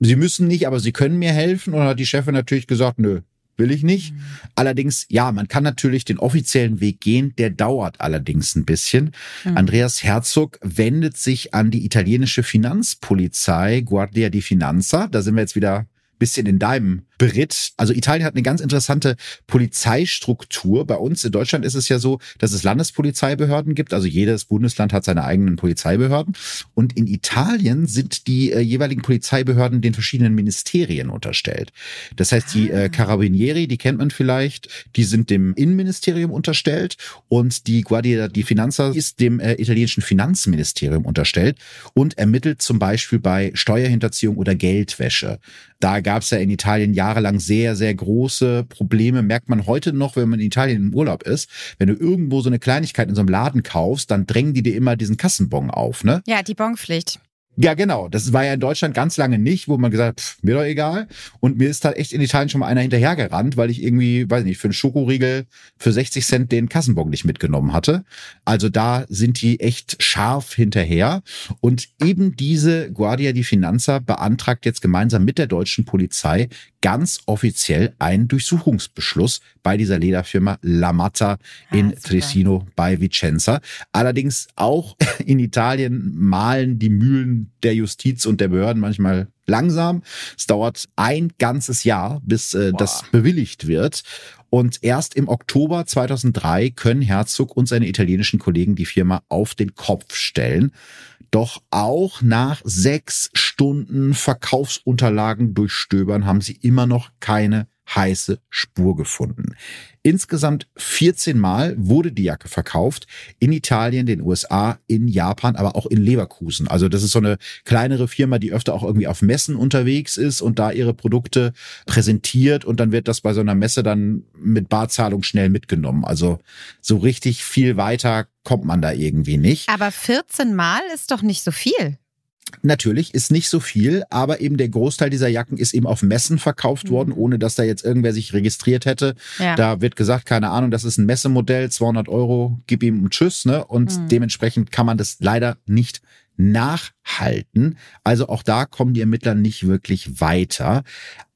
Sie müssen nicht, aber Sie können mir helfen. Und hat die Chefin natürlich gesagt, nö, will ich nicht. Mhm. Allerdings, ja, man kann natürlich den offiziellen Weg gehen, der dauert allerdings ein bisschen. Mhm. Andreas Herzog wendet sich an die italienische Finanzpolizei, Guardia di Finanza. Da sind wir jetzt wieder bisschen in deinem Brit. Also Italien hat eine ganz interessante Polizeistruktur. Bei uns in Deutschland ist es ja so, dass es Landespolizeibehörden gibt. Also jedes Bundesland hat seine eigenen Polizeibehörden. Und in Italien sind die äh, jeweiligen Polizeibehörden den verschiedenen Ministerien unterstellt. Das heißt, die äh, ah. Carabinieri, die kennt man vielleicht, die sind dem Innenministerium unterstellt und die Guardia di Finanza ist dem äh, italienischen Finanzministerium unterstellt und ermittelt zum Beispiel bei Steuerhinterziehung oder Geldwäsche. Da gab es ja in Italien jahrelang sehr, sehr große Probleme. Merkt man heute noch, wenn man in Italien im Urlaub ist. Wenn du irgendwo so eine Kleinigkeit in so einem Laden kaufst, dann drängen die dir immer diesen Kassenbon auf, ne? Ja, die Bonpflicht. Ja, genau. Das war ja in Deutschland ganz lange nicht, wo man gesagt hat, pff, mir doch egal. Und mir ist da echt in Italien schon mal einer hinterhergerannt, weil ich irgendwie, weiß nicht, für einen Schokoriegel für 60 Cent den Kassenbon nicht mitgenommen hatte. Also da sind die echt scharf hinterher. Und eben diese Guardia di Finanza beantragt jetzt gemeinsam mit der deutschen Polizei ganz offiziell einen Durchsuchungsbeschluss bei dieser Lederfirma Lamatta in ah, Trissino bei Vicenza. Allerdings auch in Italien malen die Mühlen der Justiz und der Behörden manchmal langsam. Es dauert ein ganzes Jahr, bis äh, das bewilligt wird. Und erst im Oktober 2003 können Herzog und seine italienischen Kollegen die Firma auf den Kopf stellen. Doch auch nach sechs Stunden Verkaufsunterlagen durchstöbern haben sie immer noch keine heiße Spur gefunden. Insgesamt 14 Mal wurde die Jacke verkauft. In Italien, den USA, in Japan, aber auch in Leverkusen. Also das ist so eine kleinere Firma, die öfter auch irgendwie auf Messen unterwegs ist und da ihre Produkte präsentiert und dann wird das bei so einer Messe dann mit Barzahlung schnell mitgenommen. Also so richtig viel weiter kommt man da irgendwie nicht. Aber 14 Mal ist doch nicht so viel. Natürlich ist nicht so viel, aber eben der Großteil dieser Jacken ist eben auf Messen verkauft mhm. worden, ohne dass da jetzt irgendwer sich registriert hätte. Ja. Da wird gesagt, keine Ahnung, das ist ein Messemodell, 200 Euro, gib ihm und tschüss, ne? Und mhm. dementsprechend kann man das leider nicht nachhalten. Also auch da kommen die Ermittler nicht wirklich weiter.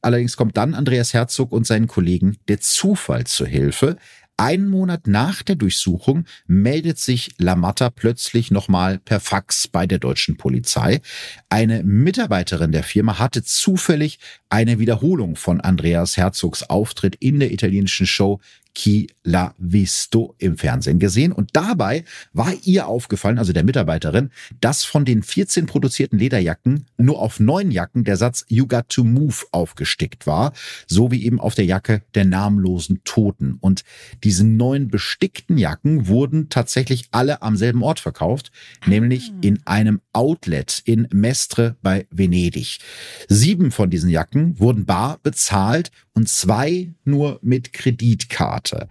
Allerdings kommt dann Andreas Herzog und seinen Kollegen der Zufall zur Hilfe. Einen Monat nach der Durchsuchung meldet sich Lamatta plötzlich nochmal per Fax bei der deutschen Polizei. Eine Mitarbeiterin der Firma hatte zufällig eine Wiederholung von Andreas Herzogs Auftritt in der italienischen Show Chi l'ha visto im Fernsehen gesehen. Und dabei war ihr aufgefallen, also der Mitarbeiterin, dass von den 14 produzierten Lederjacken nur auf neun Jacken der Satz You got to move aufgestickt war, so wie eben auf der Jacke der namenlosen Toten. Und diese neun bestickten Jacken wurden tatsächlich alle am selben Ort verkauft, nämlich ah. in einem Outlet in Mestre bei Venedig. Sieben von diesen Jacken wurden bar bezahlt und zwei nur mit Kreditkarte.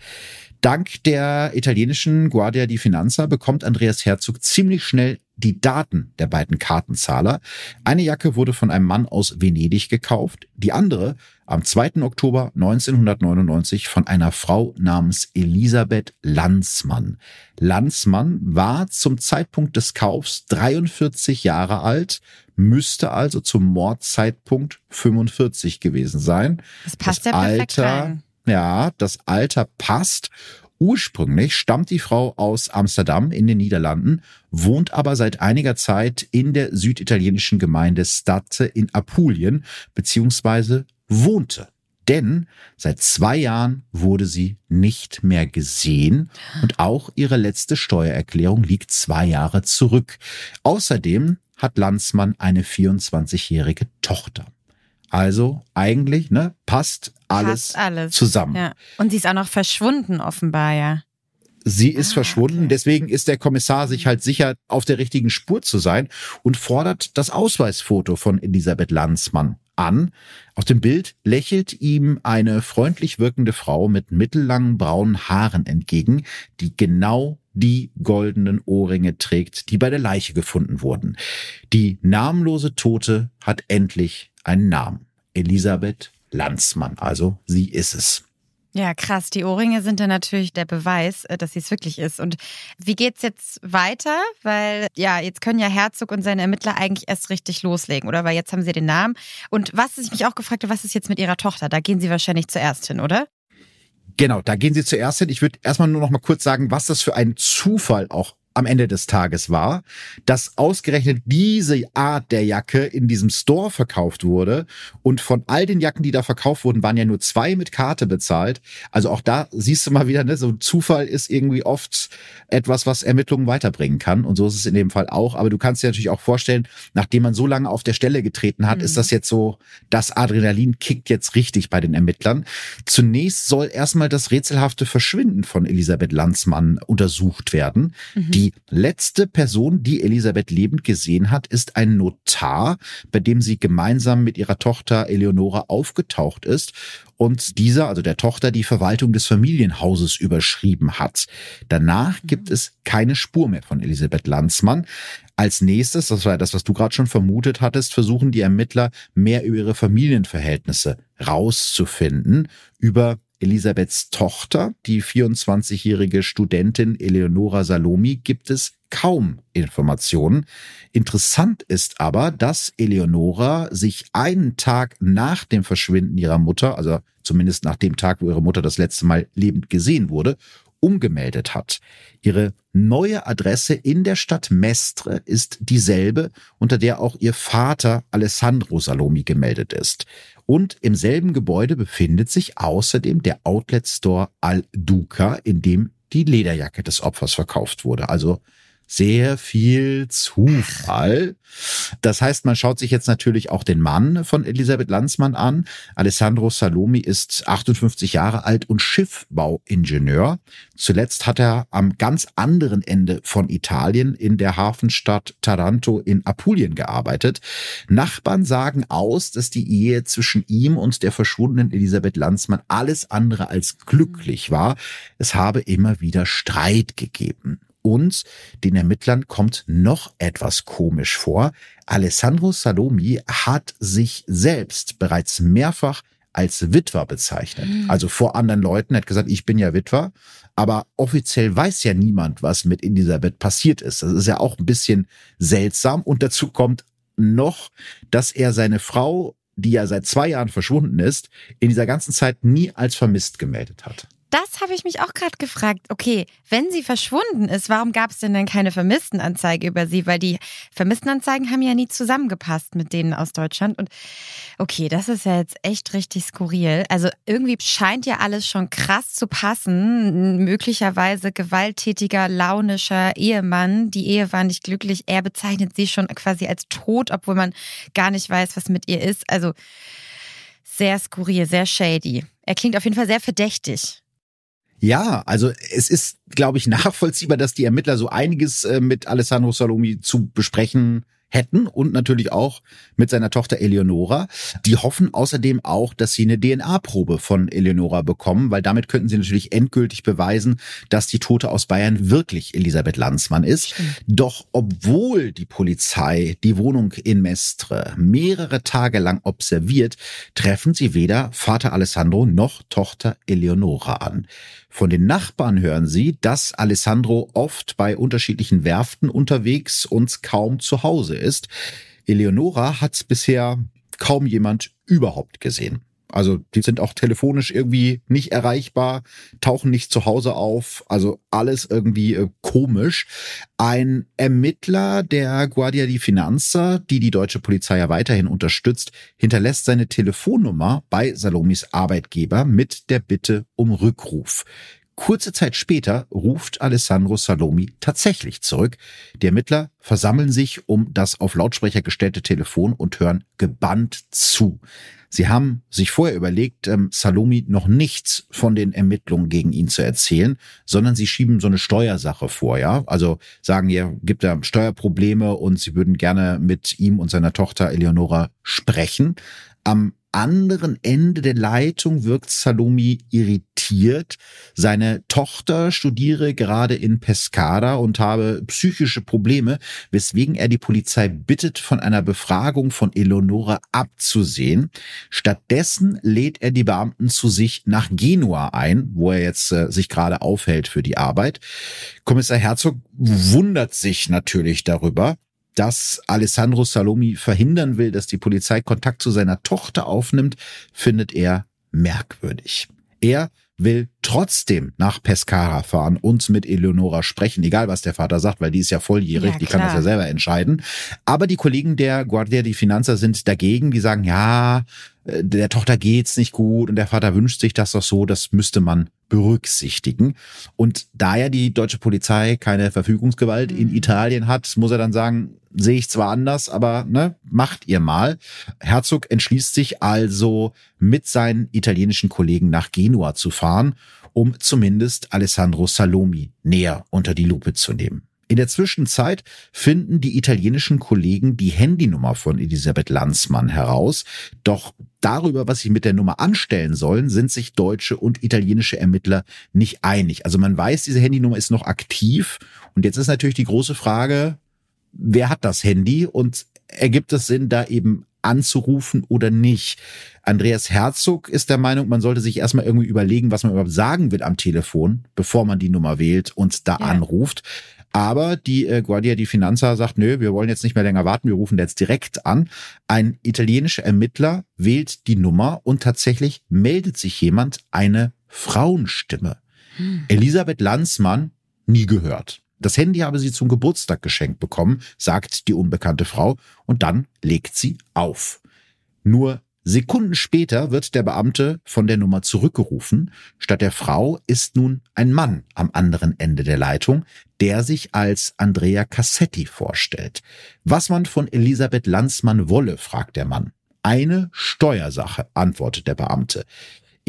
Dank der italienischen Guardia di Finanza bekommt Andreas Herzog ziemlich schnell die Daten der beiden Kartenzahler. Eine Jacke wurde von einem Mann aus Venedig gekauft, die andere am 2. Oktober 1999 von einer Frau namens Elisabeth Landsmann. Landsmann war zum Zeitpunkt des Kaufs 43 Jahre alt, müsste also zum Mordzeitpunkt 45 gewesen sein. Das passt das ja perfekt Alter, rein. Ja, das Alter passt. Ursprünglich stammt die Frau aus Amsterdam in den Niederlanden, wohnt aber seit einiger Zeit in der süditalienischen Gemeinde Statte in Apulien, beziehungsweise wohnte. Denn seit zwei Jahren wurde sie nicht mehr gesehen und auch ihre letzte Steuererklärung liegt zwei Jahre zurück. Außerdem hat Landsmann eine 24-jährige Tochter. Also eigentlich, ne, passt alles, alles. zusammen. Ja. Und sie ist auch noch verschwunden, offenbar, ja. Sie ist ah, verschwunden, okay. deswegen ist der Kommissar sich halt sicher, auf der richtigen Spur zu sein und fordert das Ausweisfoto von Elisabeth Landsmann an. Auf dem Bild lächelt ihm eine freundlich wirkende Frau mit mittellangen braunen Haaren entgegen, die genau die goldenen Ohrringe trägt, die bei der Leiche gefunden wurden. Die namenlose Tote hat endlich einen Namen. Elisabeth Landsmann. Also sie ist es. Ja, krass. Die Ohrringe sind dann natürlich der Beweis, äh, dass sie es wirklich ist. Und wie geht's jetzt weiter? Weil, ja, jetzt können ja Herzog und seine Ermittler eigentlich erst richtig loslegen, oder? Weil jetzt haben sie den Namen. Und was ich mich auch gefragt habe, was ist jetzt mit ihrer Tochter? Da gehen sie wahrscheinlich zuerst hin, oder? Genau, da gehen sie zuerst hin. Ich würde erstmal nur noch mal kurz sagen, was das für ein Zufall auch am Ende des Tages war, dass ausgerechnet diese Art der Jacke in diesem Store verkauft wurde und von all den Jacken, die da verkauft wurden, waren ja nur zwei mit Karte bezahlt. Also auch da siehst du mal wieder, ne, so Zufall ist irgendwie oft etwas, was Ermittlungen weiterbringen kann und so ist es in dem Fall auch. Aber du kannst dir natürlich auch vorstellen, nachdem man so lange auf der Stelle getreten hat, mhm. ist das jetzt so, das Adrenalin kickt jetzt richtig bei den Ermittlern. Zunächst soll erstmal das rätselhafte Verschwinden von Elisabeth Landsmann untersucht werden. Mhm. Die letzte Person, die Elisabeth lebend gesehen hat, ist ein Notar, bei dem sie gemeinsam mit ihrer Tochter Eleonora aufgetaucht ist und dieser, also der Tochter, die Verwaltung des Familienhauses überschrieben hat. Danach mhm. gibt es keine Spur mehr von Elisabeth Landsmann. Als nächstes, das war das, was du gerade schon vermutet hattest, versuchen die Ermittler mehr über ihre Familienverhältnisse rauszufinden, über Elisabeths Tochter, die 24-jährige Studentin Eleonora Salomi, gibt es kaum Informationen. Interessant ist aber, dass Eleonora sich einen Tag nach dem Verschwinden ihrer Mutter, also zumindest nach dem Tag, wo ihre Mutter das letzte Mal lebend gesehen wurde, umgemeldet hat. Ihre neue Adresse in der Stadt Mestre ist dieselbe, unter der auch ihr Vater Alessandro Salomi gemeldet ist. Und im selben Gebäude befindet sich außerdem der Outlet Store Al Duca, in dem die Lederjacke des Opfers verkauft wurde. Also sehr viel Zufall. Das heißt, man schaut sich jetzt natürlich auch den Mann von Elisabeth Landsmann an. Alessandro Salomi ist 58 Jahre alt und Schiffbauingenieur. Zuletzt hat er am ganz anderen Ende von Italien in der Hafenstadt Taranto in Apulien gearbeitet. Nachbarn sagen aus, dass die Ehe zwischen ihm und der verschwundenen Elisabeth Landsmann alles andere als glücklich war. Es habe immer wieder Streit gegeben. Und den Ermittlern kommt noch etwas komisch vor. Alessandro Salomi hat sich selbst bereits mehrfach als Witwer bezeichnet. Mhm. Also vor anderen Leuten hat gesagt, ich bin ja Witwer. Aber offiziell weiß ja niemand, was mit Elisabeth passiert ist. Das ist ja auch ein bisschen seltsam. Und dazu kommt noch, dass er seine Frau, die ja seit zwei Jahren verschwunden ist, in dieser ganzen Zeit nie als vermisst gemeldet hat. Das habe ich mich auch gerade gefragt. Okay, wenn sie verschwunden ist, warum gab es denn dann keine Vermisstenanzeige über sie? Weil die Vermisstenanzeigen haben ja nie zusammengepasst mit denen aus Deutschland. Und okay, das ist ja jetzt echt richtig skurril. Also irgendwie scheint ja alles schon krass zu passen. Möglicherweise gewalttätiger, launischer Ehemann. Die Ehe war nicht glücklich. Er bezeichnet sie schon quasi als tot, obwohl man gar nicht weiß, was mit ihr ist. Also sehr skurril, sehr shady. Er klingt auf jeden Fall sehr verdächtig. Ja, also es ist, glaube ich, nachvollziehbar, dass die Ermittler so einiges äh, mit Alessandro Salomi zu besprechen hätten und natürlich auch mit seiner Tochter Eleonora. Die hoffen außerdem auch, dass sie eine DNA-Probe von Eleonora bekommen, weil damit könnten sie natürlich endgültig beweisen, dass die Tote aus Bayern wirklich Elisabeth Landsmann ist. Doch obwohl die Polizei die Wohnung in Mestre mehrere Tage lang observiert, treffen sie weder Vater Alessandro noch Tochter Eleonora an. Von den Nachbarn hören sie, dass Alessandro oft bei unterschiedlichen Werften unterwegs und kaum zu Hause ist. Eleonora hat bisher kaum jemand überhaupt gesehen. Also die sind auch telefonisch irgendwie nicht erreichbar, tauchen nicht zu Hause auf, also alles irgendwie äh, komisch. Ein Ermittler der Guardia di Finanza, die die deutsche Polizei ja weiterhin unterstützt, hinterlässt seine Telefonnummer bei Salomis Arbeitgeber mit der Bitte um Rückruf. Kurze Zeit später ruft Alessandro Salomi tatsächlich zurück. Die Ermittler versammeln sich um das auf Lautsprecher gestellte Telefon und hören gebannt zu. Sie haben sich vorher überlegt, ähm, Salome noch nichts von den Ermittlungen gegen ihn zu erzählen, sondern sie schieben so eine Steuersache vor, ja. Also sagen ihr, gibt da Steuerprobleme und sie würden gerne mit ihm und seiner Tochter Eleonora sprechen. Am anderen Ende der Leitung wirkt Salome irritiert. Seine Tochter studiere gerade in Pescara und habe psychische Probleme, weswegen er die Polizei bittet, von einer Befragung von Eleonora abzusehen. Stattdessen lädt er die Beamten zu sich nach Genua ein, wo er jetzt äh, sich gerade aufhält für die Arbeit. Kommissar Herzog wundert sich natürlich darüber dass Alessandro Salomi verhindern will, dass die Polizei Kontakt zu seiner Tochter aufnimmt, findet er merkwürdig. Er will trotzdem nach Pescara fahren und mit Eleonora sprechen, egal was der Vater sagt, weil die ist ja volljährig, ja, die kann das ja selber entscheiden. Aber die Kollegen der Guardia di Finanza sind dagegen, die sagen, ja, äh, der Tochter geht's nicht gut und der Vater wünscht sich das doch so, das müsste man berücksichtigen. Und da ja die deutsche Polizei keine Verfügungsgewalt in mhm. Italien hat, muss er dann sagen, sehe ich zwar anders, aber ne, macht ihr mal. Herzog entschließt sich also, mit seinen italienischen Kollegen nach Genua zu fahren, um zumindest Alessandro Salomi näher unter die Lupe zu nehmen. In der Zwischenzeit finden die italienischen Kollegen die Handynummer von Elisabeth Landsmann heraus. Doch darüber, was sie mit der Nummer anstellen sollen, sind sich deutsche und italienische Ermittler nicht einig. Also man weiß, diese Handynummer ist noch aktiv. Und jetzt ist natürlich die große Frage, wer hat das Handy und ergibt es Sinn, da eben anzurufen oder nicht. Andreas Herzog ist der Meinung, man sollte sich erstmal irgendwie überlegen, was man überhaupt sagen will am Telefon, bevor man die Nummer wählt und da ja. anruft. Aber die äh, Guardia di Finanza sagt, nö, wir wollen jetzt nicht mehr länger warten, wir rufen jetzt direkt an. Ein italienischer Ermittler wählt die Nummer und tatsächlich meldet sich jemand eine Frauenstimme. Hm. Elisabeth Landsmann nie gehört. Das Handy habe sie zum Geburtstag geschenkt bekommen, sagt die unbekannte Frau, und dann legt sie auf. Nur Sekunden später wird der Beamte von der Nummer zurückgerufen. Statt der Frau ist nun ein Mann am anderen Ende der Leitung, der sich als Andrea Cassetti vorstellt. Was man von Elisabeth Landsmann wolle, fragt der Mann. Eine Steuersache, antwortet der Beamte.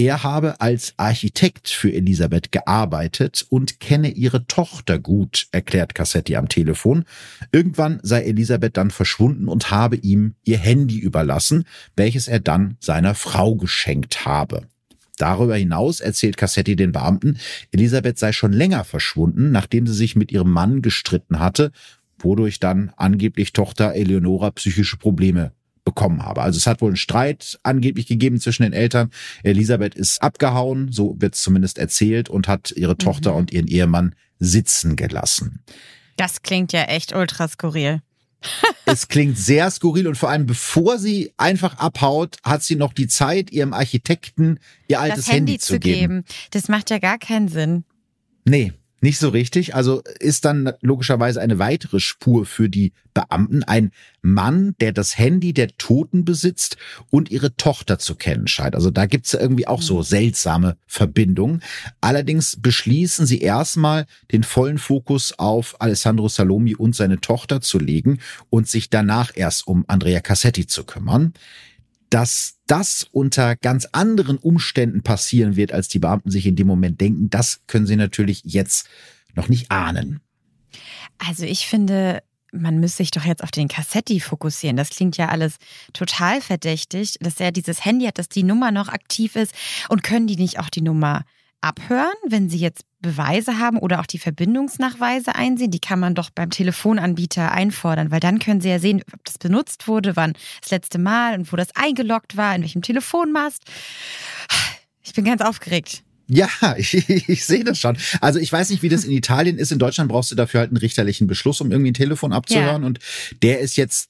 Er habe als Architekt für Elisabeth gearbeitet und kenne ihre Tochter gut, erklärt Cassetti am Telefon. Irgendwann sei Elisabeth dann verschwunden und habe ihm ihr Handy überlassen, welches er dann seiner Frau geschenkt habe. Darüber hinaus erzählt Cassetti den Beamten, Elisabeth sei schon länger verschwunden, nachdem sie sich mit ihrem Mann gestritten hatte, wodurch dann angeblich Tochter Eleonora psychische Probleme bekommen habe. Also es hat wohl einen Streit angeblich gegeben zwischen den Eltern. Elisabeth ist abgehauen, so wird es zumindest erzählt, und hat ihre mhm. Tochter und ihren Ehemann sitzen gelassen. Das klingt ja echt ultra skurril. es klingt sehr skurril und vor allem bevor sie einfach abhaut, hat sie noch die Zeit, ihrem Architekten ihr altes Handy, Handy zu geben. geben. Das macht ja gar keinen Sinn. Nee, nicht so richtig. Also ist dann logischerweise eine weitere Spur für die Beamten. Ein Mann, der das Handy der Toten besitzt und ihre Tochter zu kennen scheint. Also da gibt's irgendwie auch so mhm. seltsame Verbindungen. Allerdings beschließen sie erstmal, den vollen Fokus auf Alessandro Salomi und seine Tochter zu legen und sich danach erst um Andrea Cassetti zu kümmern dass das unter ganz anderen Umständen passieren wird, als die Beamten sich in dem Moment denken, das können sie natürlich jetzt noch nicht ahnen. Also ich finde, man müsste sich doch jetzt auf den Kassetti fokussieren. Das klingt ja alles total verdächtig, dass er dieses Handy hat, dass die Nummer noch aktiv ist. Und können die nicht auch die Nummer abhören, wenn Sie jetzt Beweise haben oder auch die Verbindungsnachweise einsehen? Die kann man doch beim Telefonanbieter einfordern, weil dann können Sie ja sehen, ob das benutzt wurde, wann das letzte Mal und wo das eingeloggt war, in welchem Telefonmast. Ich bin ganz aufgeregt. Ja, ich, ich sehe das schon. Also ich weiß nicht, wie das in Italien ist. In Deutschland brauchst du dafür halt einen richterlichen Beschluss, um irgendwie ein Telefon abzuhören. Ja. Und der ist jetzt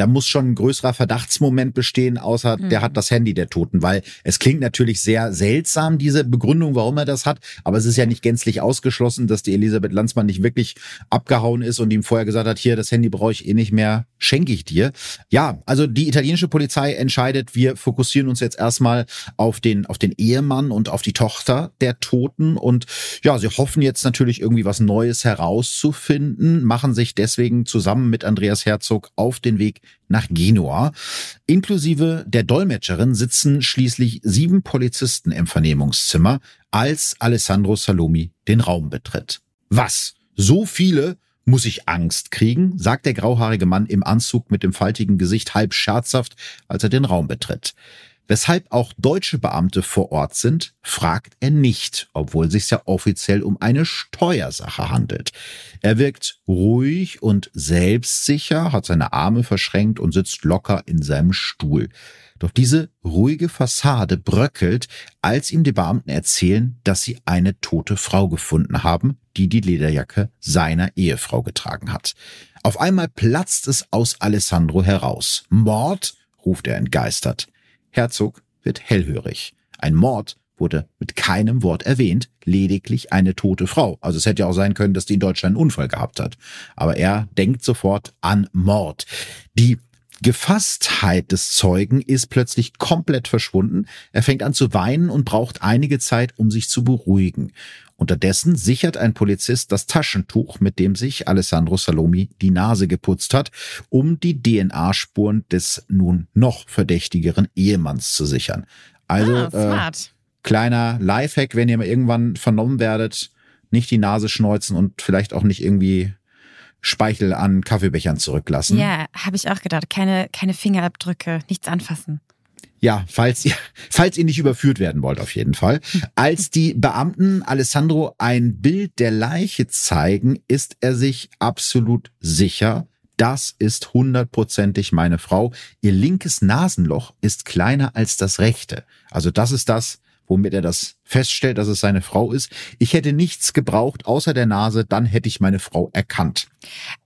da muss schon ein größerer Verdachtsmoment bestehen, außer mhm. der hat das Handy der Toten, weil es klingt natürlich sehr seltsam, diese Begründung, warum er das hat, aber es ist ja nicht gänzlich ausgeschlossen, dass die Elisabeth Landsmann nicht wirklich abgehauen ist und ihm vorher gesagt hat, hier, das Handy brauche ich eh nicht mehr, schenke ich dir. Ja, also die italienische Polizei entscheidet, wir fokussieren uns jetzt erstmal auf den, auf den Ehemann und auf die Tochter der Toten und ja, sie hoffen jetzt natürlich irgendwie was Neues herauszufinden, machen sich deswegen zusammen mit Andreas Herzog auf den Weg nach Genua. Inklusive der Dolmetscherin sitzen schließlich sieben Polizisten im Vernehmungszimmer, als Alessandro Salomi den Raum betritt. Was? So viele? Muss ich Angst kriegen? sagt der grauhaarige Mann im Anzug mit dem faltigen Gesicht halb scherzhaft, als er den Raum betritt. Weshalb auch deutsche Beamte vor Ort sind, fragt er nicht, obwohl sich ja offiziell um eine Steuersache handelt. Er wirkt ruhig und selbstsicher, hat seine Arme verschränkt und sitzt locker in seinem Stuhl. Doch diese ruhige Fassade bröckelt, als ihm die Beamten erzählen, dass sie eine tote Frau gefunden haben, die die Lederjacke seiner Ehefrau getragen hat. Auf einmal platzt es aus Alessandro heraus. Mord? ruft er entgeistert. Herzog wird hellhörig. Ein Mord wurde mit keinem Wort erwähnt, lediglich eine tote Frau. Also es hätte ja auch sein können, dass die in Deutschland einen Unfall gehabt hat. Aber er denkt sofort an Mord. Die Gefasstheit des Zeugen ist plötzlich komplett verschwunden. Er fängt an zu weinen und braucht einige Zeit, um sich zu beruhigen. Unterdessen sichert ein Polizist das Taschentuch, mit dem sich Alessandro Salomi die Nase geputzt hat, um die DNA-Spuren des nun noch verdächtigeren Ehemanns zu sichern. Also ah, äh, kleiner Lifehack, wenn ihr mal irgendwann vernommen werdet, nicht die Nase schneuzen und vielleicht auch nicht irgendwie Speichel an Kaffeebechern zurücklassen. Ja, habe ich auch gedacht. Keine, keine Fingerabdrücke, nichts anfassen. Ja, falls ihr, falls ihr nicht überführt werden wollt, auf jeden Fall. Als die Beamten Alessandro ein Bild der Leiche zeigen, ist er sich absolut sicher. Das ist hundertprozentig meine Frau. Ihr linkes Nasenloch ist kleiner als das rechte. Also das ist das, womit er das feststellt, dass es seine Frau ist. Ich hätte nichts gebraucht außer der Nase, dann hätte ich meine Frau erkannt.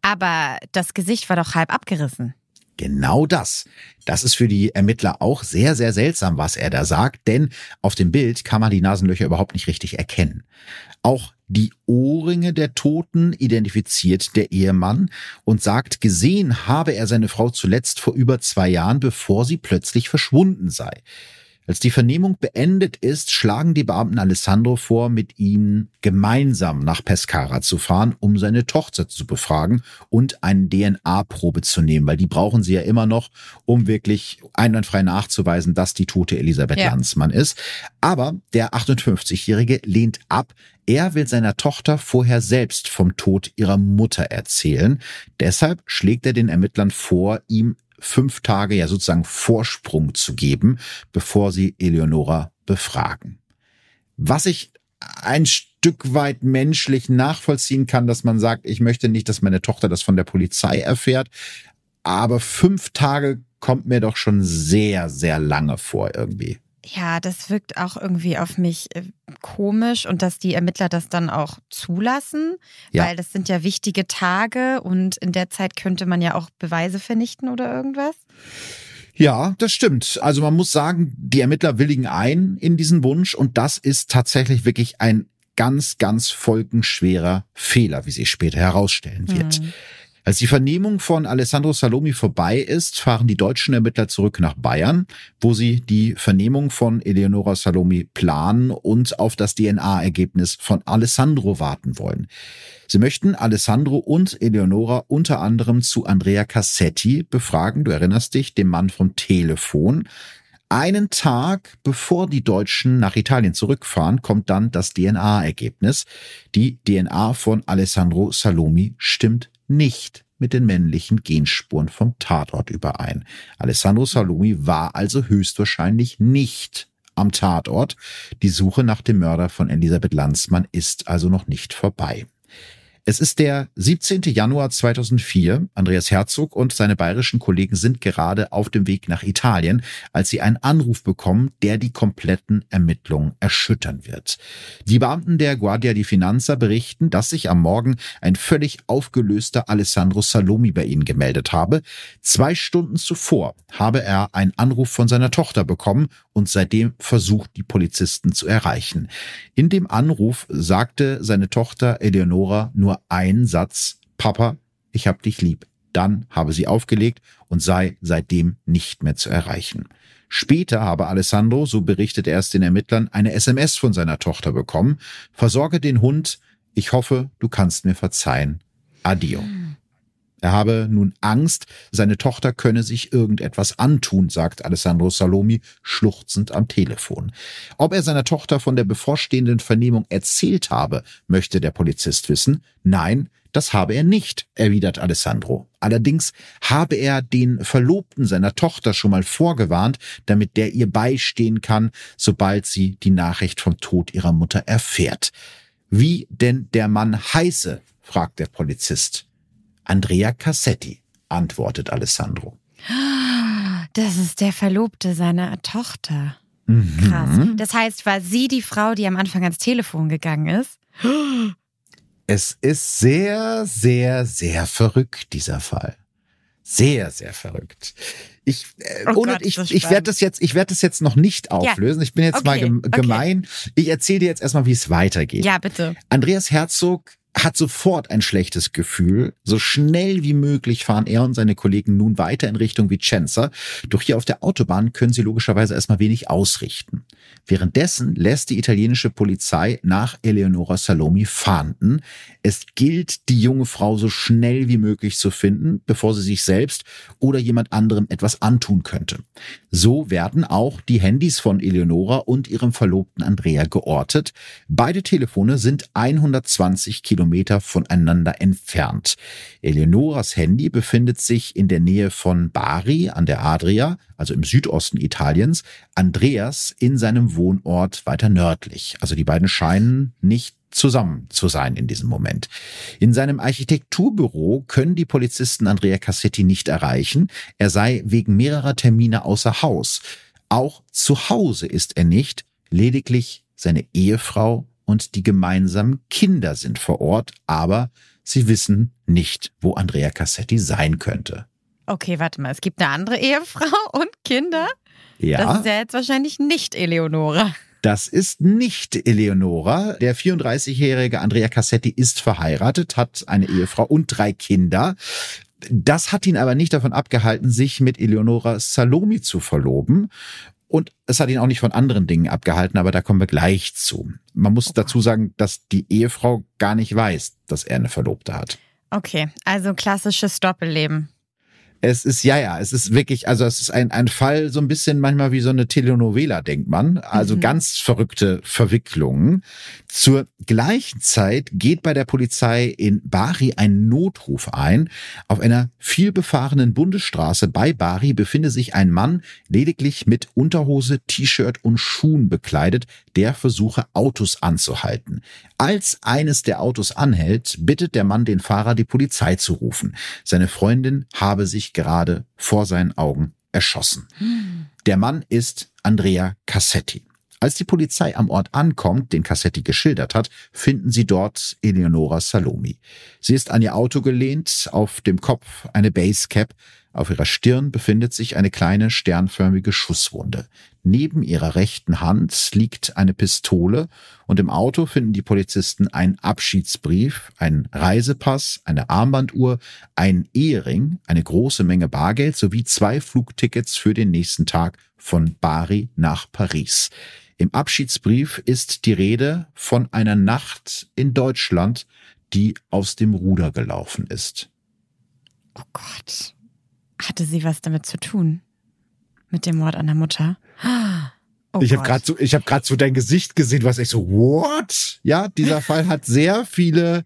Aber das Gesicht war doch halb abgerissen. Genau das. Das ist für die Ermittler auch sehr, sehr seltsam, was er da sagt, denn auf dem Bild kann man die Nasenlöcher überhaupt nicht richtig erkennen. Auch die Ohrringe der Toten identifiziert der Ehemann und sagt, gesehen habe er seine Frau zuletzt vor über zwei Jahren, bevor sie plötzlich verschwunden sei. Als die Vernehmung beendet ist, schlagen die Beamten Alessandro vor, mit ihm gemeinsam nach Pescara zu fahren, um seine Tochter zu befragen und eine DNA-Probe zu nehmen, weil die brauchen sie ja immer noch, um wirklich einwandfrei nachzuweisen, dass die tote Elisabeth ja. Landsmann ist. Aber der 58-Jährige lehnt ab. Er will seiner Tochter vorher selbst vom Tod ihrer Mutter erzählen. Deshalb schlägt er den Ermittlern vor, ihm fünf Tage ja sozusagen Vorsprung zu geben, bevor sie Eleonora befragen. Was ich ein Stück weit menschlich nachvollziehen kann, dass man sagt, ich möchte nicht, dass meine Tochter das von der Polizei erfährt, aber fünf Tage kommt mir doch schon sehr, sehr lange vor irgendwie. Ja, das wirkt auch irgendwie auf mich äh, komisch und dass die Ermittler das dann auch zulassen, ja. weil das sind ja wichtige Tage und in der Zeit könnte man ja auch Beweise vernichten oder irgendwas. Ja, das stimmt. Also man muss sagen, die Ermittler willigen ein in diesen Wunsch und das ist tatsächlich wirklich ein ganz, ganz folgenschwerer Fehler, wie sich später herausstellen wird. Mhm. Als die Vernehmung von Alessandro Salomi vorbei ist, fahren die deutschen Ermittler zurück nach Bayern, wo sie die Vernehmung von Eleonora Salomi planen und auf das DNA-Ergebnis von Alessandro warten wollen. Sie möchten Alessandro und Eleonora unter anderem zu Andrea Cassetti befragen. Du erinnerst dich, dem Mann vom Telefon. Einen Tag bevor die Deutschen nach Italien zurückfahren, kommt dann das DNA-Ergebnis. Die DNA von Alessandro Salomi stimmt nicht mit den männlichen Genspuren vom Tatort überein. Alessandro Salumi war also höchstwahrscheinlich nicht am Tatort. Die Suche nach dem Mörder von Elisabeth Lanzmann ist also noch nicht vorbei. Es ist der 17. Januar 2004. Andreas Herzog und seine bayerischen Kollegen sind gerade auf dem Weg nach Italien, als sie einen Anruf bekommen, der die kompletten Ermittlungen erschüttern wird. Die Beamten der Guardia di Finanza berichten, dass sich am Morgen ein völlig aufgelöster Alessandro Salomi bei ihnen gemeldet habe. Zwei Stunden zuvor habe er einen Anruf von seiner Tochter bekommen und seitdem versucht, die Polizisten zu erreichen. In dem Anruf sagte seine Tochter Eleonora nur einen Satz, Papa, ich hab dich lieb. Dann habe sie aufgelegt und sei seitdem nicht mehr zu erreichen. Später habe Alessandro, so berichtet er es den Ermittlern, eine SMS von seiner Tochter bekommen. Versorge den Hund. Ich hoffe, du kannst mir verzeihen. Adio. Er habe nun Angst, seine Tochter könne sich irgendetwas antun, sagt Alessandro Salomi schluchzend am Telefon. Ob er seiner Tochter von der bevorstehenden Vernehmung erzählt habe, möchte der Polizist wissen. Nein, das habe er nicht, erwidert Alessandro. Allerdings habe er den Verlobten seiner Tochter schon mal vorgewarnt, damit der ihr beistehen kann, sobald sie die Nachricht vom Tod ihrer Mutter erfährt. Wie denn der Mann heiße, fragt der Polizist. Andrea Cassetti, antwortet Alessandro. Das ist der Verlobte seiner Tochter. Mhm. Krass. Das heißt, war sie die Frau, die am Anfang ans Telefon gegangen ist? Es ist sehr, sehr, sehr verrückt, dieser Fall. Sehr, sehr verrückt. Ich, äh, oh ohne, Gott, ich, ich werde das jetzt, ich werde das jetzt noch nicht auflösen. Ja. Ich bin jetzt okay. mal gemein. Okay. Ich erzähle dir jetzt erstmal, wie es weitergeht. Ja, bitte. Andreas Herzog hat sofort ein schlechtes Gefühl. So schnell wie möglich fahren er und seine Kollegen nun weiter in Richtung Vicenza. Doch hier auf der Autobahn können sie logischerweise erstmal wenig ausrichten. Währenddessen lässt die italienische Polizei nach Eleonora Salomi fahnden. Es gilt, die junge Frau so schnell wie möglich zu finden, bevor sie sich selbst oder jemand anderem etwas antun könnte. So werden auch die Handys von Eleonora und ihrem Verlobten Andrea geortet. Beide Telefone sind 120 Kilometer voneinander entfernt. Eleonoras Handy befindet sich in der Nähe von Bari an der Adria, also im Südosten Italiens, Andreas in seinem Wohnort weiter nördlich. Also die beiden scheinen nicht zusammen zu sein in diesem Moment. In seinem Architekturbüro können die Polizisten Andrea Cassetti nicht erreichen. Er sei wegen mehrerer Termine außer Haus. Auch zu Hause ist er nicht. Lediglich seine Ehefrau und die gemeinsamen Kinder sind vor Ort, aber sie wissen nicht, wo Andrea Cassetti sein könnte. Okay, warte mal. Es gibt eine andere Ehefrau und Kinder? Ja. Das ist ja jetzt wahrscheinlich nicht Eleonora. Das ist nicht Eleonora. Der 34-jährige Andrea Cassetti ist verheiratet, hat eine Ehefrau und drei Kinder. Das hat ihn aber nicht davon abgehalten, sich mit Eleonora Salomi zu verloben. Und es hat ihn auch nicht von anderen Dingen abgehalten, aber da kommen wir gleich zu. Man muss dazu sagen, dass die Ehefrau gar nicht weiß, dass er eine Verlobte hat. Okay, also klassisches Doppelleben. Es ist, ja, ja, es ist wirklich, also es ist ein, ein Fall so ein bisschen manchmal wie so eine Telenovela, denkt man. Also mhm. ganz verrückte Verwicklungen. Zur gleichen Zeit geht bei der Polizei in Bari ein Notruf ein. Auf einer vielbefahrenen Bundesstraße bei Bari befinde sich ein Mann lediglich mit Unterhose, T-Shirt und Schuhen bekleidet, der versuche Autos anzuhalten. Als eines der Autos anhält, bittet der Mann den Fahrer, die Polizei zu rufen. Seine Freundin habe sich gerade vor seinen Augen erschossen. Der Mann ist Andrea Cassetti. Als die Polizei am Ort ankommt, den Cassetti geschildert hat, finden sie dort Eleonora Salomi. Sie ist an ihr Auto gelehnt, auf dem Kopf eine Basecap, auf ihrer Stirn befindet sich eine kleine sternförmige Schusswunde. Neben ihrer rechten Hand liegt eine Pistole und im Auto finden die Polizisten einen Abschiedsbrief, einen Reisepass, eine Armbanduhr, einen Ehering, eine große Menge Bargeld sowie zwei Flugtickets für den nächsten Tag von Bari nach Paris. Im Abschiedsbrief ist die Rede von einer Nacht in Deutschland, die aus dem Ruder gelaufen ist. Oh Gott. Hatte sie was damit zu tun? Mit dem Mord an der Mutter? Oh ich habe gerade so, ich habe gerade so dein Gesicht gesehen, was ich so what? Ja, dieser Fall hat sehr viele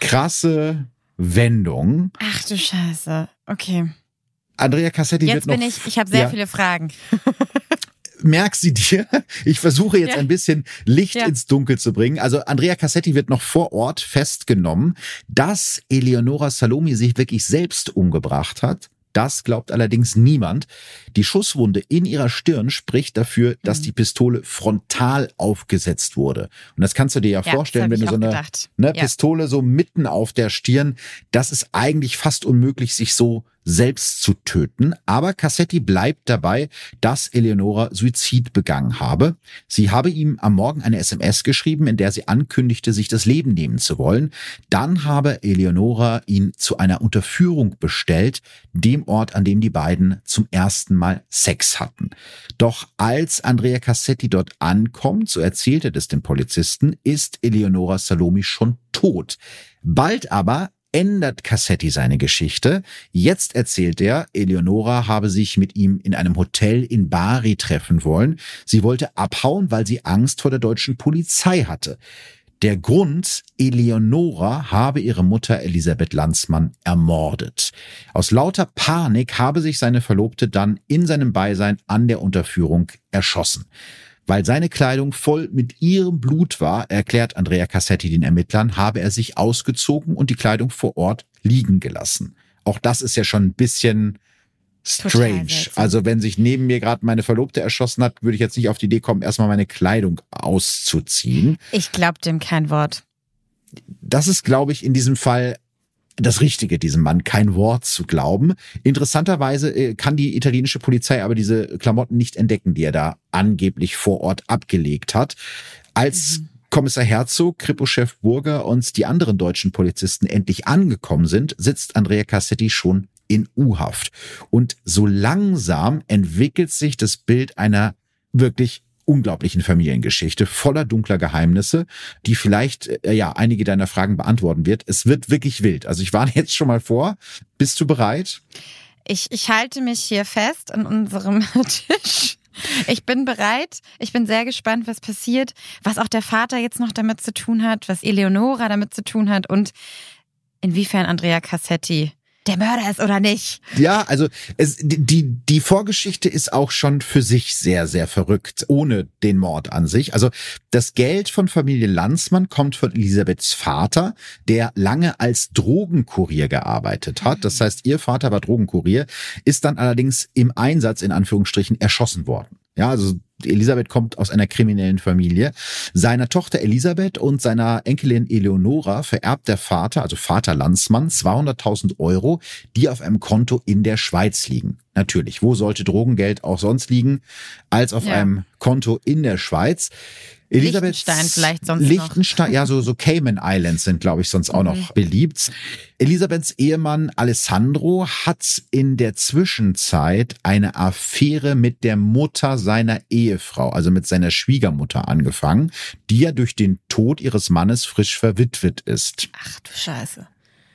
krasse Wendungen. Ach du Scheiße. Okay. Andrea Cassetti jetzt wird noch. Bin ich, ich habe sehr ja. viele Fragen. merk sie dir. Ich versuche jetzt ja. ein bisschen Licht ja. ins Dunkel zu bringen. Also Andrea Cassetti wird noch vor Ort festgenommen, dass Eleonora Salomi sich wirklich selbst umgebracht hat. Das glaubt allerdings niemand. Die Schusswunde in ihrer Stirn spricht dafür, dass mhm. die Pistole frontal aufgesetzt wurde. Und das kannst du dir ja, ja vorstellen, wenn du so eine ne, ja. Pistole so mitten auf der Stirn, das ist eigentlich fast unmöglich, sich so selbst zu töten. Aber Cassetti bleibt dabei, dass Eleonora Suizid begangen habe. Sie habe ihm am Morgen eine SMS geschrieben, in der sie ankündigte, sich das Leben nehmen zu wollen. Dann habe Eleonora ihn zu einer Unterführung bestellt, dem Ort, an dem die beiden zum ersten Mal Sex hatten. Doch als Andrea Cassetti dort ankommt, so erzählte das dem Polizisten, ist Eleonora Salomi schon tot. Bald aber ändert Cassetti seine Geschichte. Jetzt erzählt er, Eleonora habe sich mit ihm in einem Hotel in Bari treffen wollen. Sie wollte abhauen, weil sie Angst vor der deutschen Polizei hatte. Der Grund, Eleonora habe ihre Mutter Elisabeth Landsmann ermordet. Aus lauter Panik habe sich seine Verlobte dann in seinem Beisein an der Unterführung erschossen. Weil seine Kleidung voll mit ihrem Blut war, erklärt Andrea Cassetti den Ermittlern, habe er sich ausgezogen und die Kleidung vor Ort liegen gelassen. Auch das ist ja schon ein bisschen strange. Also wenn sich neben mir gerade meine Verlobte erschossen hat, würde ich jetzt nicht auf die Idee kommen, erstmal meine Kleidung auszuziehen. Ich glaube dem kein Wort. Das ist, glaube ich, in diesem Fall das Richtige, diesem Mann kein Wort zu glauben. Interessanterweise äh, kann die italienische Polizei aber diese Klamotten nicht entdecken, die er da angeblich vor Ort abgelegt hat. Als mhm. Kommissar Herzog, Kripo-Chef Burger und die anderen deutschen Polizisten endlich angekommen sind, sitzt Andrea Cassetti schon in U-Haft. Und so langsam entwickelt sich das Bild einer wirklich unglaublichen Familiengeschichte voller dunkler Geheimnisse, die vielleicht äh, ja einige deiner Fragen beantworten wird. Es wird wirklich wild. Also ich warne jetzt schon mal vor. Bist du bereit? Ich, ich halte mich hier fest an unserem Tisch. Ich bin bereit. Ich bin sehr gespannt, was passiert, was auch der Vater jetzt noch damit zu tun hat, was Eleonora damit zu tun hat und inwiefern Andrea Cassetti der Mörder ist oder nicht. Ja, also es, die, die Vorgeschichte ist auch schon für sich sehr, sehr verrückt, ohne den Mord an sich. Also das Geld von Familie Landsmann kommt von Elisabeths Vater, der lange als Drogenkurier gearbeitet hat. Das heißt, ihr Vater war Drogenkurier, ist dann allerdings im Einsatz in Anführungsstrichen erschossen worden. Ja, also Elisabeth kommt aus einer kriminellen Familie. Seiner Tochter Elisabeth und seiner Enkelin Eleonora vererbt der Vater, also Vater Landsmann, 200.000 Euro, die auf einem Konto in der Schweiz liegen. Natürlich, wo sollte Drogengeld auch sonst liegen, als auf ja. einem Konto in der Schweiz? Elisabeth Liechtenstein vielleicht sonst Liechtenstein, noch. ja, so, so Cayman Islands sind, glaube ich, sonst auch noch mhm. beliebt. Elisabeths Ehemann Alessandro hat in der Zwischenzeit eine Affäre mit der Mutter seiner Ehefrau, also mit seiner Schwiegermutter angefangen, die ja durch den Tod ihres Mannes frisch verwitwet ist. Ach du Scheiße.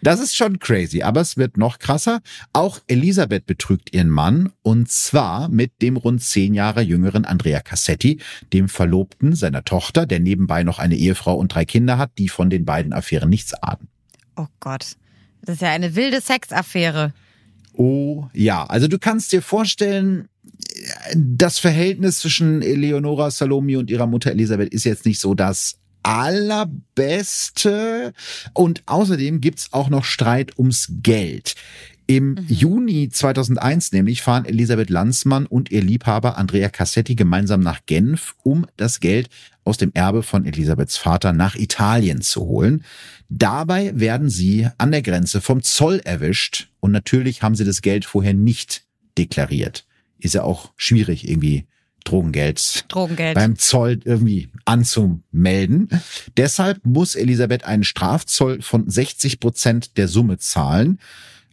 Das ist schon crazy, aber es wird noch krasser. Auch Elisabeth betrügt ihren Mann und zwar mit dem rund zehn Jahre jüngeren Andrea Cassetti, dem Verlobten seiner Tochter, der nebenbei noch eine Ehefrau und drei Kinder hat, die von den beiden Affären nichts ahnen. Oh Gott, das ist ja eine wilde Sexaffäre. Oh ja, also du kannst dir vorstellen, das Verhältnis zwischen Eleonora Salome und ihrer Mutter Elisabeth ist jetzt nicht so das allerbeste. Und außerdem gibt's auch noch Streit ums Geld. Im mhm. Juni 2001 nämlich fahren Elisabeth Landsmann und ihr Liebhaber Andrea Cassetti gemeinsam nach Genf, um das Geld aus dem Erbe von Elisabeths Vater nach Italien zu holen. Dabei werden sie an der Grenze vom Zoll erwischt und natürlich haben sie das Geld vorher nicht deklariert. Ist ja auch schwierig irgendwie Drogengeld, Drogengeld beim Zoll irgendwie anzumelden. Deshalb muss Elisabeth einen Strafzoll von 60 Prozent der Summe zahlen.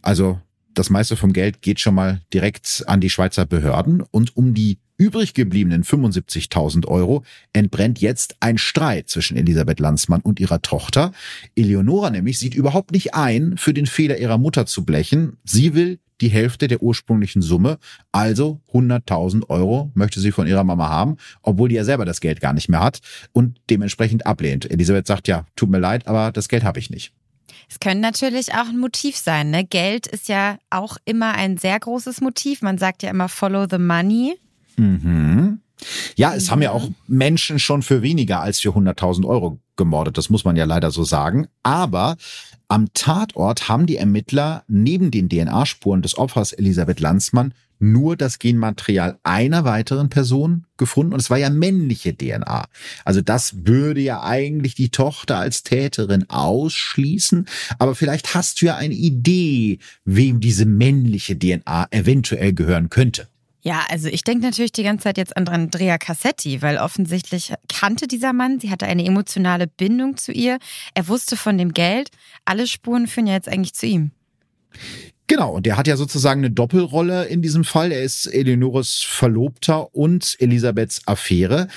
Also das meiste vom Geld geht schon mal direkt an die Schweizer Behörden. Und um die übrig gebliebenen 75.000 Euro entbrennt jetzt ein Streit zwischen Elisabeth Landsmann und ihrer Tochter. Eleonora nämlich sieht überhaupt nicht ein, für den Fehler ihrer Mutter zu blechen. Sie will die Hälfte der ursprünglichen Summe, also 100.000 Euro möchte sie von ihrer Mama haben, obwohl die ja selber das Geld gar nicht mehr hat und dementsprechend ablehnt. Elisabeth sagt ja, tut mir leid, aber das Geld habe ich nicht. Es können natürlich auch ein Motiv sein. Ne? Geld ist ja auch immer ein sehr großes Motiv. Man sagt ja immer Follow the Money. Mhm. Ja, es mhm. haben ja auch Menschen schon für weniger als für 100.000 Euro gemordet. Das muss man ja leider so sagen. Aber am Tatort haben die Ermittler neben den DNA-Spuren des Opfers Elisabeth Landsmann nur das Genmaterial einer weiteren Person gefunden und es war ja männliche DNA. Also das würde ja eigentlich die Tochter als Täterin ausschließen, aber vielleicht hast du ja eine Idee, wem diese männliche DNA eventuell gehören könnte. Ja, also ich denke natürlich die ganze Zeit jetzt an Andrea Cassetti, weil offensichtlich kannte dieser Mann, sie hatte eine emotionale Bindung zu ihr, er wusste von dem Geld, alle Spuren führen ja jetzt eigentlich zu ihm. Genau, und der hat ja sozusagen eine Doppelrolle in diesem Fall. Er ist Eleonores Verlobter und Elisabeths Affäre.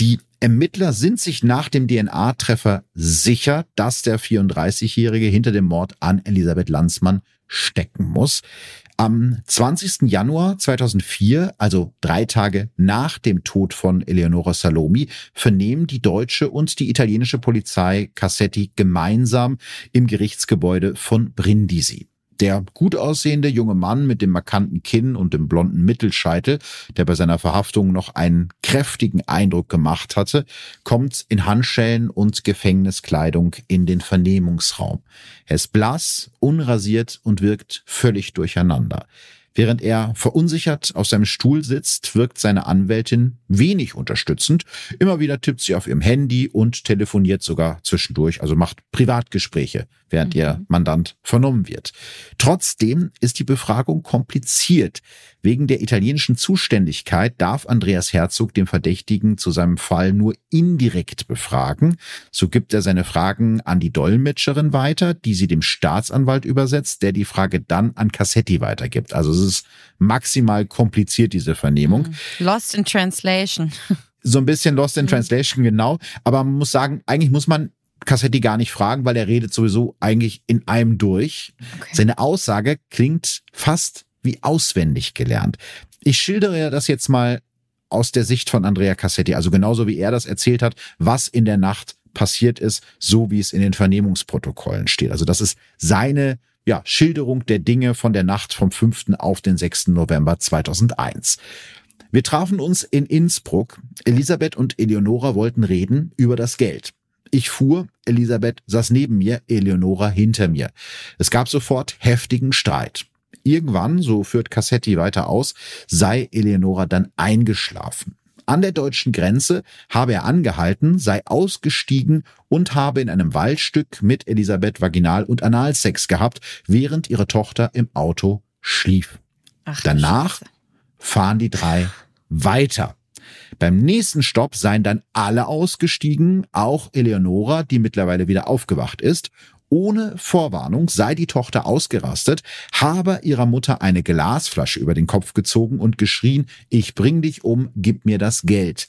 Die Ermittler sind sich nach dem DNA-Treffer sicher, dass der 34-Jährige hinter dem Mord an Elisabeth Landsmann stecken muss. Am 20. Januar 2004, also drei Tage nach dem Tod von Eleonora Salomi, vernehmen die deutsche und die italienische Polizei Cassetti gemeinsam im Gerichtsgebäude von Brindisi. Der gut aussehende junge Mann mit dem markanten Kinn und dem blonden Mittelscheitel, der bei seiner Verhaftung noch einen kräftigen Eindruck gemacht hatte, kommt in Handschellen und Gefängniskleidung in den Vernehmungsraum. Er ist blass, unrasiert und wirkt völlig durcheinander. Während er verunsichert auf seinem Stuhl sitzt, wirkt seine Anwältin wenig unterstützend. Immer wieder tippt sie auf ihrem Handy und telefoniert sogar zwischendurch, also macht Privatgespräche, während mhm. ihr Mandant vernommen wird. Trotzdem ist die Befragung kompliziert. Wegen der italienischen Zuständigkeit darf Andreas Herzog den Verdächtigen zu seinem Fall nur indirekt befragen. So gibt er seine Fragen an die Dolmetscherin weiter, die sie dem Staatsanwalt übersetzt, der die Frage dann an Cassetti weitergibt. Also es ist maximal kompliziert, diese Vernehmung. Mhm. Lost in Translation. So ein bisschen Lost in mhm. Translation, genau. Aber man muss sagen, eigentlich muss man Cassetti gar nicht fragen, weil er redet sowieso eigentlich in einem durch. Okay. Seine Aussage klingt fast wie auswendig gelernt. Ich schildere das jetzt mal aus der Sicht von Andrea Cassetti, also genauso wie er das erzählt hat, was in der Nacht passiert ist, so wie es in den Vernehmungsprotokollen steht. Also das ist seine ja, Schilderung der Dinge von der Nacht vom 5. auf den 6. November 2001. Wir trafen uns in Innsbruck. Elisabeth und Eleonora wollten reden über das Geld. Ich fuhr, Elisabeth saß neben mir, Eleonora hinter mir. Es gab sofort heftigen Streit. Irgendwann, so führt Cassetti weiter aus, sei Eleonora dann eingeschlafen. An der deutschen Grenze habe er angehalten, sei ausgestiegen und habe in einem Waldstück mit Elisabeth Vaginal- und Analsex gehabt, während ihre Tochter im Auto schlief. Ach, Danach fahren die drei weiter. Beim nächsten Stopp seien dann alle ausgestiegen, auch Eleonora, die mittlerweile wieder aufgewacht ist. Ohne Vorwarnung sei die Tochter ausgerastet, habe ihrer Mutter eine Glasflasche über den Kopf gezogen und geschrien, ich bring dich um, gib mir das Geld.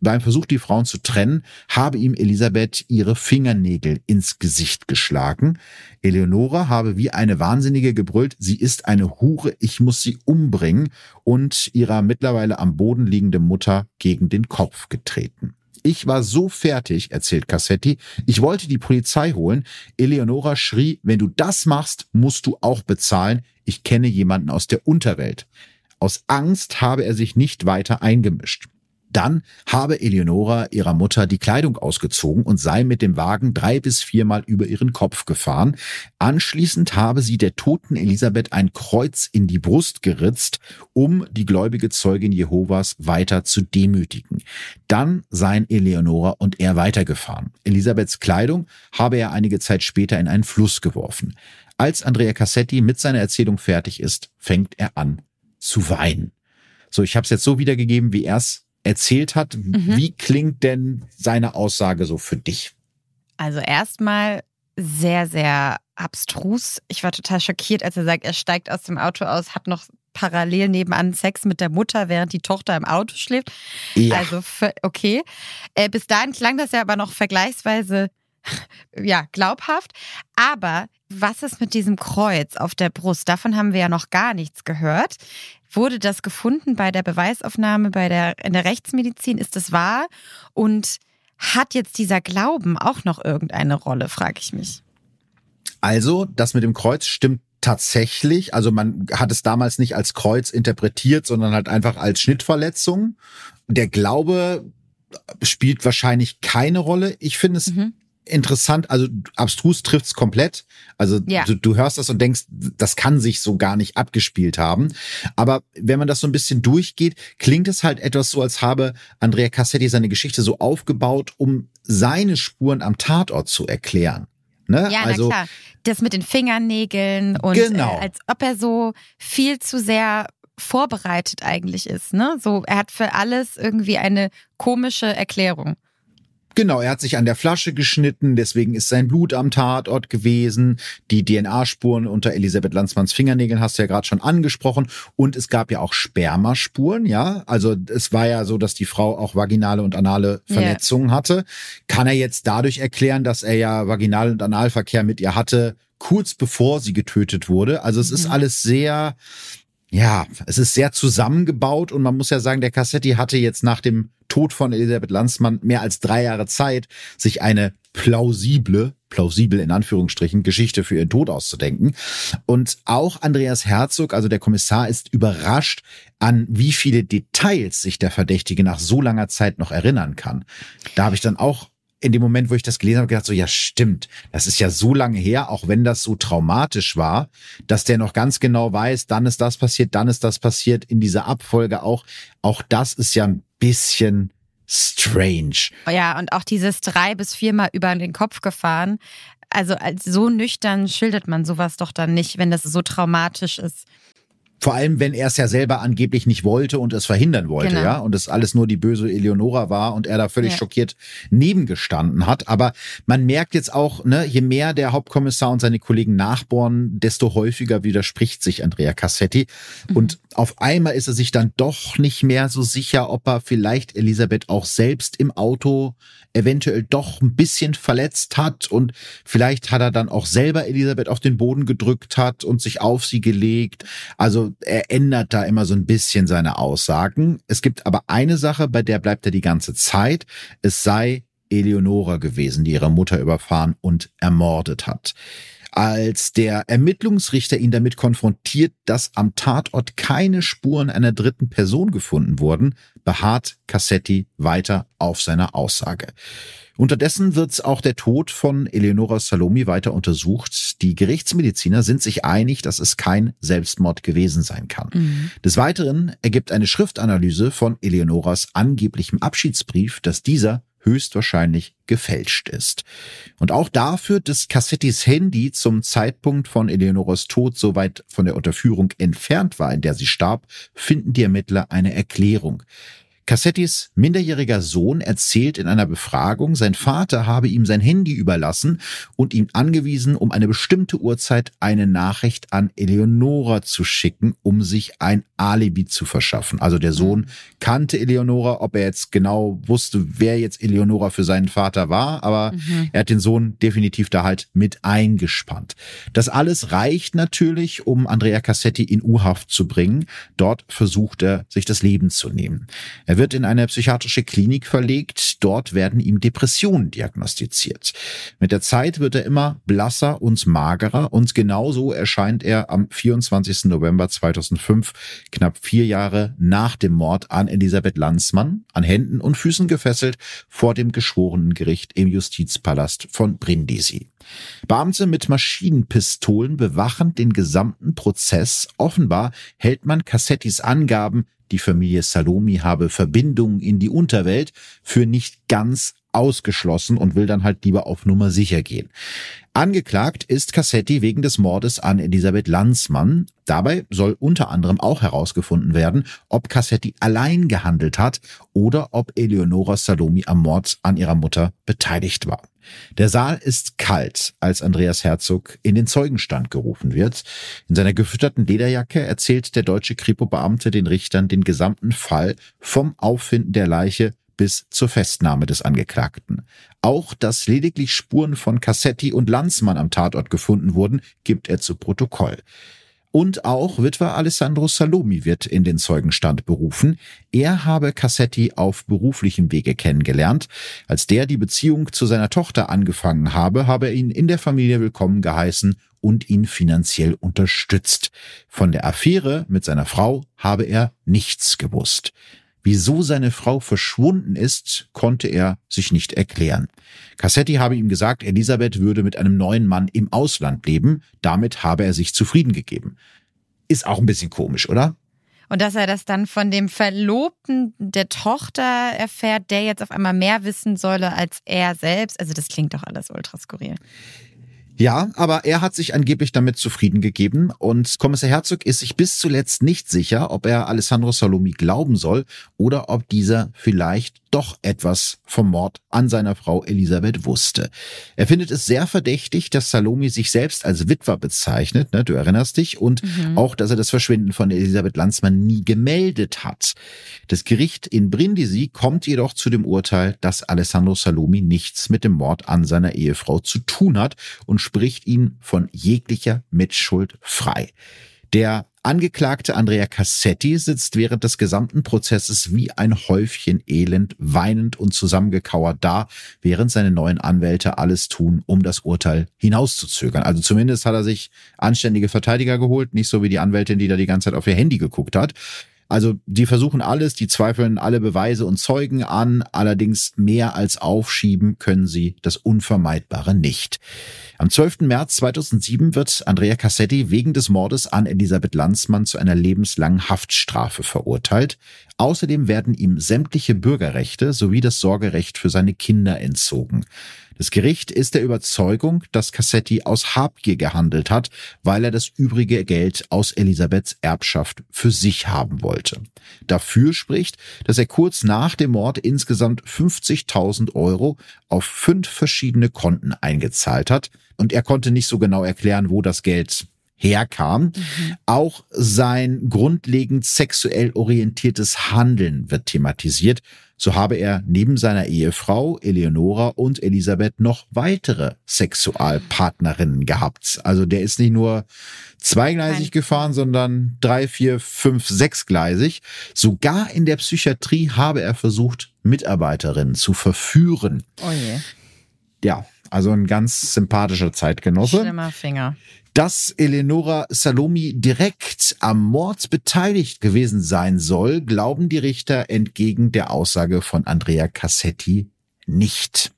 Beim Versuch, die Frauen zu trennen, habe ihm Elisabeth ihre Fingernägel ins Gesicht geschlagen. Eleonora habe wie eine Wahnsinnige gebrüllt, sie ist eine Hure, ich muss sie umbringen und ihrer mittlerweile am Boden liegende Mutter gegen den Kopf getreten. Ich war so fertig, erzählt Cassetti. Ich wollte die Polizei holen. Eleonora schrie, wenn du das machst, musst du auch bezahlen. Ich kenne jemanden aus der Unterwelt. Aus Angst habe er sich nicht weiter eingemischt. Dann habe Eleonora ihrer Mutter die Kleidung ausgezogen und sei mit dem Wagen drei bis viermal über ihren Kopf gefahren. Anschließend habe sie der toten Elisabeth ein Kreuz in die Brust geritzt, um die gläubige Zeugin Jehovas weiter zu demütigen. Dann seien Eleonora und er weitergefahren. Elisabeths Kleidung habe er einige Zeit später in einen Fluss geworfen. Als Andrea Cassetti mit seiner Erzählung fertig ist, fängt er an zu weinen. So, ich habe es jetzt so wiedergegeben, wie er es erzählt hat. Mhm. Wie klingt denn seine Aussage so für dich? Also erstmal sehr, sehr abstrus. Ich war total schockiert, als er sagt, er steigt aus dem Auto aus, hat noch parallel nebenan Sex mit der Mutter, während die Tochter im Auto schläft. Ja. Also okay. Äh, bis dahin klang das ja aber noch vergleichsweise ja, glaubhaft. Aber was ist mit diesem Kreuz auf der Brust? Davon haben wir ja noch gar nichts gehört. Wurde das gefunden bei der Beweisaufnahme bei der, in der Rechtsmedizin? Ist das wahr? Und hat jetzt dieser Glauben auch noch irgendeine Rolle, frage ich mich. Also, das mit dem Kreuz stimmt tatsächlich. Also man hat es damals nicht als Kreuz interpretiert, sondern halt einfach als Schnittverletzung. Der Glaube spielt wahrscheinlich keine Rolle. Ich finde es mhm interessant, also abstrus trifft's komplett. Also ja. du, du hörst das und denkst, das kann sich so gar nicht abgespielt haben. Aber wenn man das so ein bisschen durchgeht, klingt es halt etwas so, als habe Andrea Cassetti seine Geschichte so aufgebaut, um seine Spuren am Tatort zu erklären. Ne? Ja, also, na klar. Das mit den Fingernägeln und genau. äh, als ob er so viel zu sehr vorbereitet eigentlich ist, ne? So, er hat für alles irgendwie eine komische Erklärung. Genau, er hat sich an der Flasche geschnitten, deswegen ist sein Blut am Tatort gewesen. Die DNA-Spuren unter Elisabeth Landsmanns Fingernägeln hast du ja gerade schon angesprochen. Und es gab ja auch Spermaspuren, ja. Also es war ja so, dass die Frau auch vaginale und anale Verletzungen yeah. hatte. Kann er jetzt dadurch erklären, dass er ja Vaginal- und Analverkehr mit ihr hatte, kurz bevor sie getötet wurde? Also es mhm. ist alles sehr, ja, es ist sehr zusammengebaut und man muss ja sagen, der Cassetti hatte jetzt nach dem Tod von Elisabeth Landsmann mehr als drei Jahre Zeit, sich eine plausible, plausibel in Anführungsstrichen, Geschichte für ihren Tod auszudenken. Und auch Andreas Herzog, also der Kommissar, ist überrascht, an wie viele Details sich der Verdächtige nach so langer Zeit noch erinnern kann. Da habe ich dann auch in dem Moment, wo ich das gelesen habe, gedacht so, ja stimmt, das ist ja so lange her, auch wenn das so traumatisch war, dass der noch ganz genau weiß, dann ist das passiert, dann ist das passiert, in dieser Abfolge auch. Auch das ist ja ein bisschen strange. Ja, und auch dieses drei bis viermal über den Kopf gefahren. Also als so nüchtern schildert man sowas doch dann nicht, wenn das so traumatisch ist. Vor allem, wenn er es ja selber angeblich nicht wollte und es verhindern wollte, genau. ja, und es alles nur die böse Eleonora war und er da völlig ja. schockiert nebengestanden hat. Aber man merkt jetzt auch, ne, je mehr der Hauptkommissar und seine Kollegen nachbohren, desto häufiger widerspricht sich Andrea Cassetti. Mhm. Und auf einmal ist er sich dann doch nicht mehr so sicher, ob er vielleicht Elisabeth auch selbst im Auto eventuell doch ein bisschen verletzt hat und vielleicht hat er dann auch selber Elisabeth auf den Boden gedrückt hat und sich auf sie gelegt. Also er ändert da immer so ein bisschen seine Aussagen. Es gibt aber eine Sache, bei der bleibt er die ganze Zeit. Es sei Eleonora gewesen, die ihre Mutter überfahren und ermordet hat. Als der Ermittlungsrichter ihn damit konfrontiert, dass am Tatort keine Spuren einer dritten Person gefunden wurden, beharrt Cassetti weiter auf seiner Aussage. Unterdessen wird auch der Tod von Eleonora Salomi weiter untersucht. Die Gerichtsmediziner sind sich einig, dass es kein Selbstmord gewesen sein kann. Mhm. Des Weiteren ergibt eine Schriftanalyse von Eleonoras angeblichem Abschiedsbrief, dass dieser höchstwahrscheinlich gefälscht ist. Und auch dafür, dass Cassettis Handy zum Zeitpunkt von Eleonoras Tod so weit von der Unterführung entfernt war, in der sie starb, finden die Ermittler eine Erklärung. Cassettis minderjähriger Sohn erzählt in einer Befragung, sein Vater habe ihm sein Handy überlassen und ihm angewiesen, um eine bestimmte Uhrzeit eine Nachricht an Eleonora zu schicken, um sich ein Alibi zu verschaffen. Also der Sohn kannte Eleonora, ob er jetzt genau wusste, wer jetzt Eleonora für seinen Vater war, aber mhm. er hat den Sohn definitiv da halt mit eingespannt. Das alles reicht natürlich, um Andrea Cassetti in U-Haft zu bringen. Dort versucht er, sich das Leben zu nehmen. Er er wird in eine psychiatrische Klinik verlegt. Dort werden ihm Depressionen diagnostiziert. Mit der Zeit wird er immer blasser und magerer und genauso erscheint er am 24. November 2005, knapp vier Jahre nach dem Mord an Elisabeth Landsmann, an Händen und Füßen gefesselt, vor dem Geschworenengericht im Justizpalast von Brindisi. Beamte mit Maschinenpistolen bewachen den gesamten Prozess. Offenbar hält man Cassettis Angaben, die Familie Salomi habe Verbindungen in die Unterwelt, für nicht ganz ausgeschlossen und will dann halt lieber auf Nummer sicher gehen. Angeklagt ist Cassetti wegen des Mordes an Elisabeth Landsmann. Dabei soll unter anderem auch herausgefunden werden, ob Cassetti allein gehandelt hat oder ob Eleonora Salomi am Mord an ihrer Mutter beteiligt war. Der Saal ist kalt, als Andreas Herzog in den Zeugenstand gerufen wird. In seiner gefütterten Lederjacke erzählt der deutsche Kripo-Beamte den Richtern den gesamten Fall vom Auffinden der Leiche bis zur Festnahme des Angeklagten. Auch dass lediglich Spuren von Cassetti und Landsmann am Tatort gefunden wurden, gibt er zu Protokoll. Und auch Witwer Alessandro Salomi wird in den Zeugenstand berufen. Er habe Cassetti auf beruflichem Wege kennengelernt. Als der die Beziehung zu seiner Tochter angefangen habe, habe er ihn in der Familie willkommen geheißen und ihn finanziell unterstützt. Von der Affäre mit seiner Frau habe er nichts gewusst. Wieso seine Frau verschwunden ist, konnte er sich nicht erklären. Cassetti habe ihm gesagt, Elisabeth würde mit einem neuen Mann im Ausland leben. Damit habe er sich zufrieden gegeben. Ist auch ein bisschen komisch, oder? Und dass er das dann von dem Verlobten der Tochter erfährt, der jetzt auf einmal mehr wissen solle als er selbst. Also das klingt doch alles ultra skurril. Ja, aber er hat sich angeblich damit zufrieden gegeben und Kommissar Herzog ist sich bis zuletzt nicht sicher, ob er Alessandro Salomi glauben soll oder ob dieser vielleicht doch etwas vom Mord an seiner Frau Elisabeth wusste. Er findet es sehr verdächtig, dass Salome sich selbst als Witwer bezeichnet, ne, du erinnerst dich, und mhm. auch, dass er das Verschwinden von Elisabeth Landsmann nie gemeldet hat. Das Gericht in Brindisi kommt jedoch zu dem Urteil, dass Alessandro Salome nichts mit dem Mord an seiner Ehefrau zu tun hat und spricht ihn von jeglicher Mitschuld frei. Der Angeklagte Andrea Cassetti sitzt während des gesamten Prozesses wie ein Häufchen Elend, weinend und zusammengekauert da, während seine neuen Anwälte alles tun, um das Urteil hinauszuzögern. Also zumindest hat er sich anständige Verteidiger geholt, nicht so wie die Anwältin, die da die ganze Zeit auf ihr Handy geguckt hat. Also die versuchen alles, die zweifeln alle Beweise und Zeugen an, allerdings mehr als aufschieben können sie das Unvermeidbare nicht. Am 12. März 2007 wird Andrea Cassetti wegen des Mordes an Elisabeth Landsmann zu einer lebenslangen Haftstrafe verurteilt. Außerdem werden ihm sämtliche Bürgerrechte sowie das Sorgerecht für seine Kinder entzogen. Das Gericht ist der Überzeugung, dass Cassetti aus Habgier gehandelt hat, weil er das übrige Geld aus Elisabeths Erbschaft für sich haben wollte. Dafür spricht, dass er kurz nach dem Mord insgesamt 50.000 Euro auf fünf verschiedene Konten eingezahlt hat und er konnte nicht so genau erklären, wo das Geld herkam. Mhm. Auch sein grundlegend sexuell orientiertes Handeln wird thematisiert. So habe er neben seiner Ehefrau Eleonora und Elisabeth noch weitere Sexualpartnerinnen gehabt. Also der ist nicht nur zweigleisig gefahren, sondern drei, vier, fünf, sechsgleisig. Sogar in der Psychiatrie habe er versucht, Mitarbeiterinnen zu verführen. Oh je. Ja, Also ein ganz sympathischer Zeitgenosse. Schlimmer Finger. Dass Eleonora Salomi direkt am Mord beteiligt gewesen sein soll, glauben die Richter entgegen der Aussage von Andrea Cassetti nicht.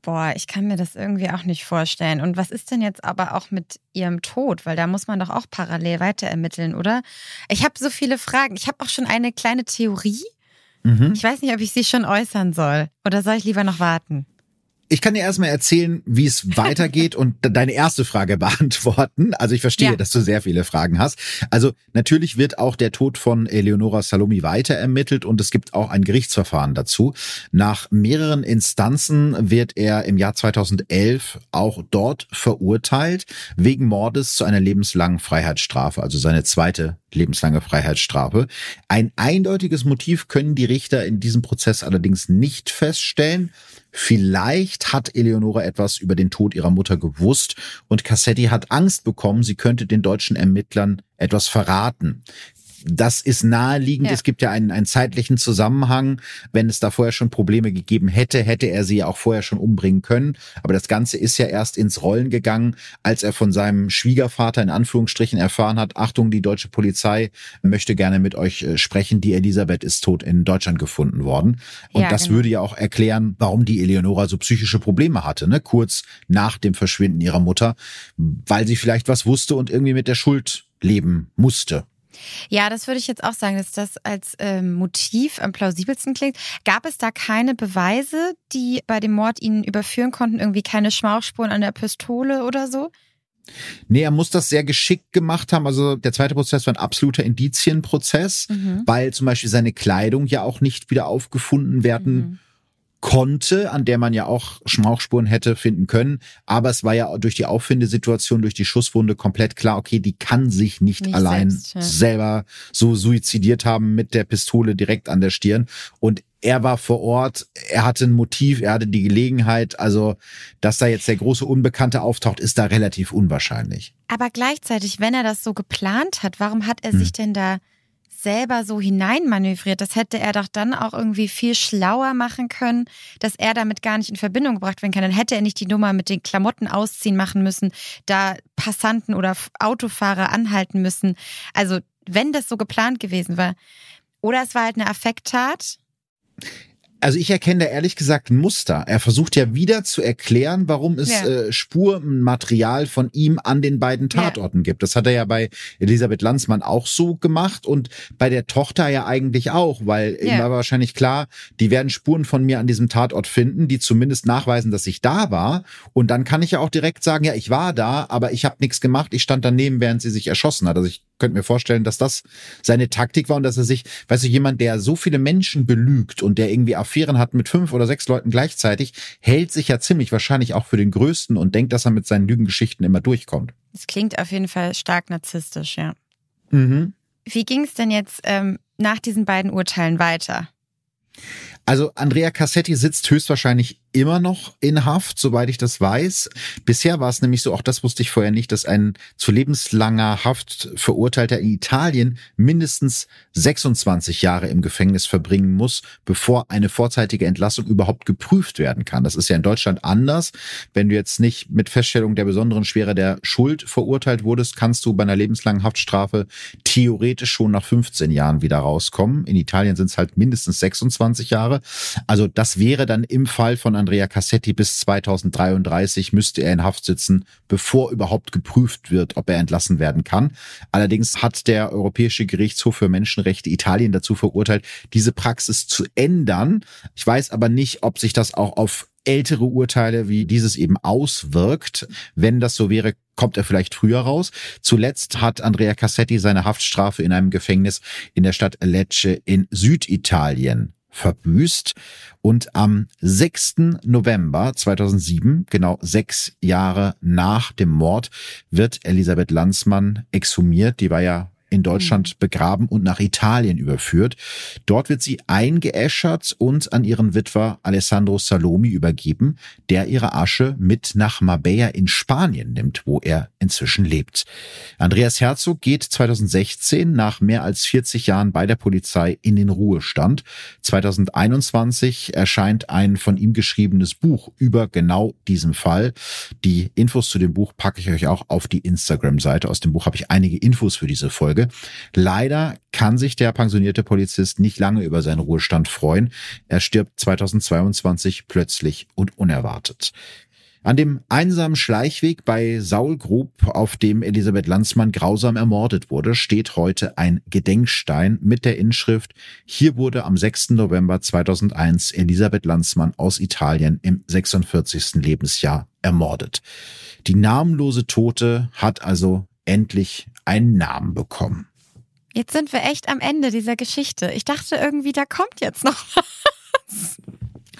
Boah, ich kann mir das irgendwie auch nicht vorstellen. Und was ist denn jetzt aber auch mit ihrem Tod? Weil da muss man doch auch parallel weiter ermitteln, oder? Ich habe so viele Fragen. Ich habe auch schon eine kleine Theorie. Mhm. Ich weiß nicht, ob ich sie schon äußern soll. Oder soll ich lieber noch warten? Ich kann dir erstmal erzählen, wie es weitergeht und deine erste Frage beantworten. Also ich verstehe, ja. dass du sehr viele Fragen hast. Also natürlich wird auch der Tod von Eleonora Salomi weiter ermittelt und es gibt auch ein Gerichtsverfahren dazu. Nach mehreren Instanzen wird er im Jahr 2011 auch dort verurteilt wegen Mordes zu einer lebenslangen Freiheitsstrafe, also seine zweite lebenslange Freiheitsstrafe. Ein eindeutiges Motiv können die Richter in diesem Prozess allerdings nicht feststellen. Vielleicht hat Eleonora etwas über den Tod ihrer Mutter gewusst und Cassetti hat Angst bekommen, sie könnte den deutschen Ermittlern etwas verraten das ist naheliegend. Ja. Es gibt ja einen, einen zeitlichen Zusammenhang. Wenn es da vorher schon Probleme gegeben hätte, hätte er sie ja auch vorher schon umbringen können. Aber das Ganze ist ja erst ins Rollen gegangen, als er von seinem Schwiegervater in Anführungsstrichen erfahren hat, Achtung, die deutsche Polizei möchte gerne mit euch äh, sprechen. Die Elisabeth ist tot in Deutschland gefunden worden. Und ja, das genau. würde ja auch erklären, warum die Eleonora so psychische Probleme hatte, ne? kurz nach dem Verschwinden ihrer Mutter, weil sie vielleicht was wusste und irgendwie mit der Schuld leben musste. Ja, das würde ich jetzt auch sagen, dass das als ähm, Motiv am plausibelsten klingt. Gab es da keine Beweise, die bei dem Mord ihn überführen konnten? Irgendwie keine Schmauchspuren an der Pistole oder so? Nee, er muss das sehr geschickt gemacht haben. Also der zweite Prozess war ein absoluter Indizienprozess, mhm. weil zum Beispiel seine Kleidung ja auch nicht wieder aufgefunden werden mhm konnte, an der man ja auch Schmauchspuren hätte finden können. Aber es war ja durch die Auffindesituation, durch die Schusswunde komplett klar, okay, die kann sich nicht, nicht allein selbst, ja. selber so suizidiert haben mit der Pistole direkt an der Stirn. Und er war vor Ort, er hatte ein Motiv, er hatte die Gelegenheit. Also, dass da jetzt der große Unbekannte auftaucht, ist da relativ unwahrscheinlich. Aber gleichzeitig, wenn er das so geplant hat, warum hat er hm. sich denn da selber so hineinmanövriert. Das hätte er doch dann auch irgendwie viel schlauer machen können, dass er damit gar nicht in Verbindung gebracht werden kann. Dann hätte er nicht die Nummer mit den Klamotten ausziehen machen müssen, da Passanten oder Autofahrer anhalten müssen. Also, wenn das so geplant gewesen war. Oder es war halt eine Affekttat also ich erkenne da ehrlich gesagt ein Muster. Er versucht ja wieder zu erklären, warum es ja. äh, Spurmaterial von ihm an den beiden Tatorten ja. gibt. Das hat er ja bei Elisabeth Lanzmann auch so gemacht und bei der Tochter ja eigentlich auch, weil ja. ihm war wahrscheinlich klar, die werden Spuren von mir an diesem Tatort finden, die zumindest nachweisen, dass ich da war. Und dann kann ich ja auch direkt sagen, ja, ich war da, aber ich habe nichts gemacht. Ich stand daneben, während sie sich erschossen hat. Also ich könnte mir vorstellen, dass das seine Taktik war und dass er sich, weißt du, jemand, der so viele Menschen belügt und der irgendwie Affären hat mit fünf oder sechs Leuten gleichzeitig, hält sich ja ziemlich wahrscheinlich auch für den Größten und denkt, dass er mit seinen Lügengeschichten immer durchkommt. Das klingt auf jeden Fall stark narzisstisch, ja. Mhm. Wie ging es denn jetzt ähm, nach diesen beiden Urteilen weiter? Also Andrea Cassetti sitzt höchstwahrscheinlich immer noch in Haft, soweit ich das weiß. Bisher war es nämlich so, auch das wusste ich vorher nicht, dass ein zu lebenslanger Haft verurteilter in Italien mindestens 26 Jahre im Gefängnis verbringen muss, bevor eine vorzeitige Entlassung überhaupt geprüft werden kann. Das ist ja in Deutschland anders. Wenn du jetzt nicht mit Feststellung der besonderen Schwere der Schuld verurteilt wurdest, kannst du bei einer lebenslangen Haftstrafe theoretisch schon nach 15 Jahren wieder rauskommen. In Italien sind es halt mindestens 26 Jahre. Also das wäre dann im Fall von Andrea Cassetti bis 2033 müsste er in Haft sitzen, bevor überhaupt geprüft wird, ob er entlassen werden kann. Allerdings hat der Europäische Gerichtshof für Menschenrechte Italien dazu verurteilt, diese Praxis zu ändern. Ich weiß aber nicht, ob sich das auch auf ältere Urteile wie dieses eben auswirkt. Wenn das so wäre, kommt er vielleicht früher raus. Zuletzt hat Andrea Cassetti seine Haftstrafe in einem Gefängnis in der Stadt Lecce in Süditalien verbüßt. Und am 6. November 2007, genau sechs Jahre nach dem Mord, wird Elisabeth Lanzmann exhumiert. Die war ja in Deutschland mhm. begraben und nach Italien überführt. Dort wird sie eingeäschert und an ihren Witwer Alessandro Salomi übergeben, der ihre Asche mit nach Marbella in Spanien nimmt, wo er inzwischen lebt. Andreas Herzog geht 2016 nach mehr als 40 Jahren bei der Polizei in den Ruhestand. 2021 erscheint ein von ihm geschriebenes Buch über genau diesen Fall. Die Infos zu dem Buch packe ich euch auch auf die Instagram-Seite. Aus dem Buch habe ich einige Infos für diese Folge. Leider kann sich der pensionierte Polizist nicht lange über seinen Ruhestand freuen. Er stirbt 2022 plötzlich und unerwartet. An dem einsamen Schleichweg bei Saulgrub, auf dem Elisabeth Lanzmann grausam ermordet wurde, steht heute ein Gedenkstein mit der Inschrift Hier wurde am 6. November 2001 Elisabeth Lanzmann aus Italien im 46. Lebensjahr ermordet. Die namenlose Tote hat also endlich einen Namen bekommen. Jetzt sind wir echt am Ende dieser Geschichte. Ich dachte irgendwie, da kommt jetzt noch was.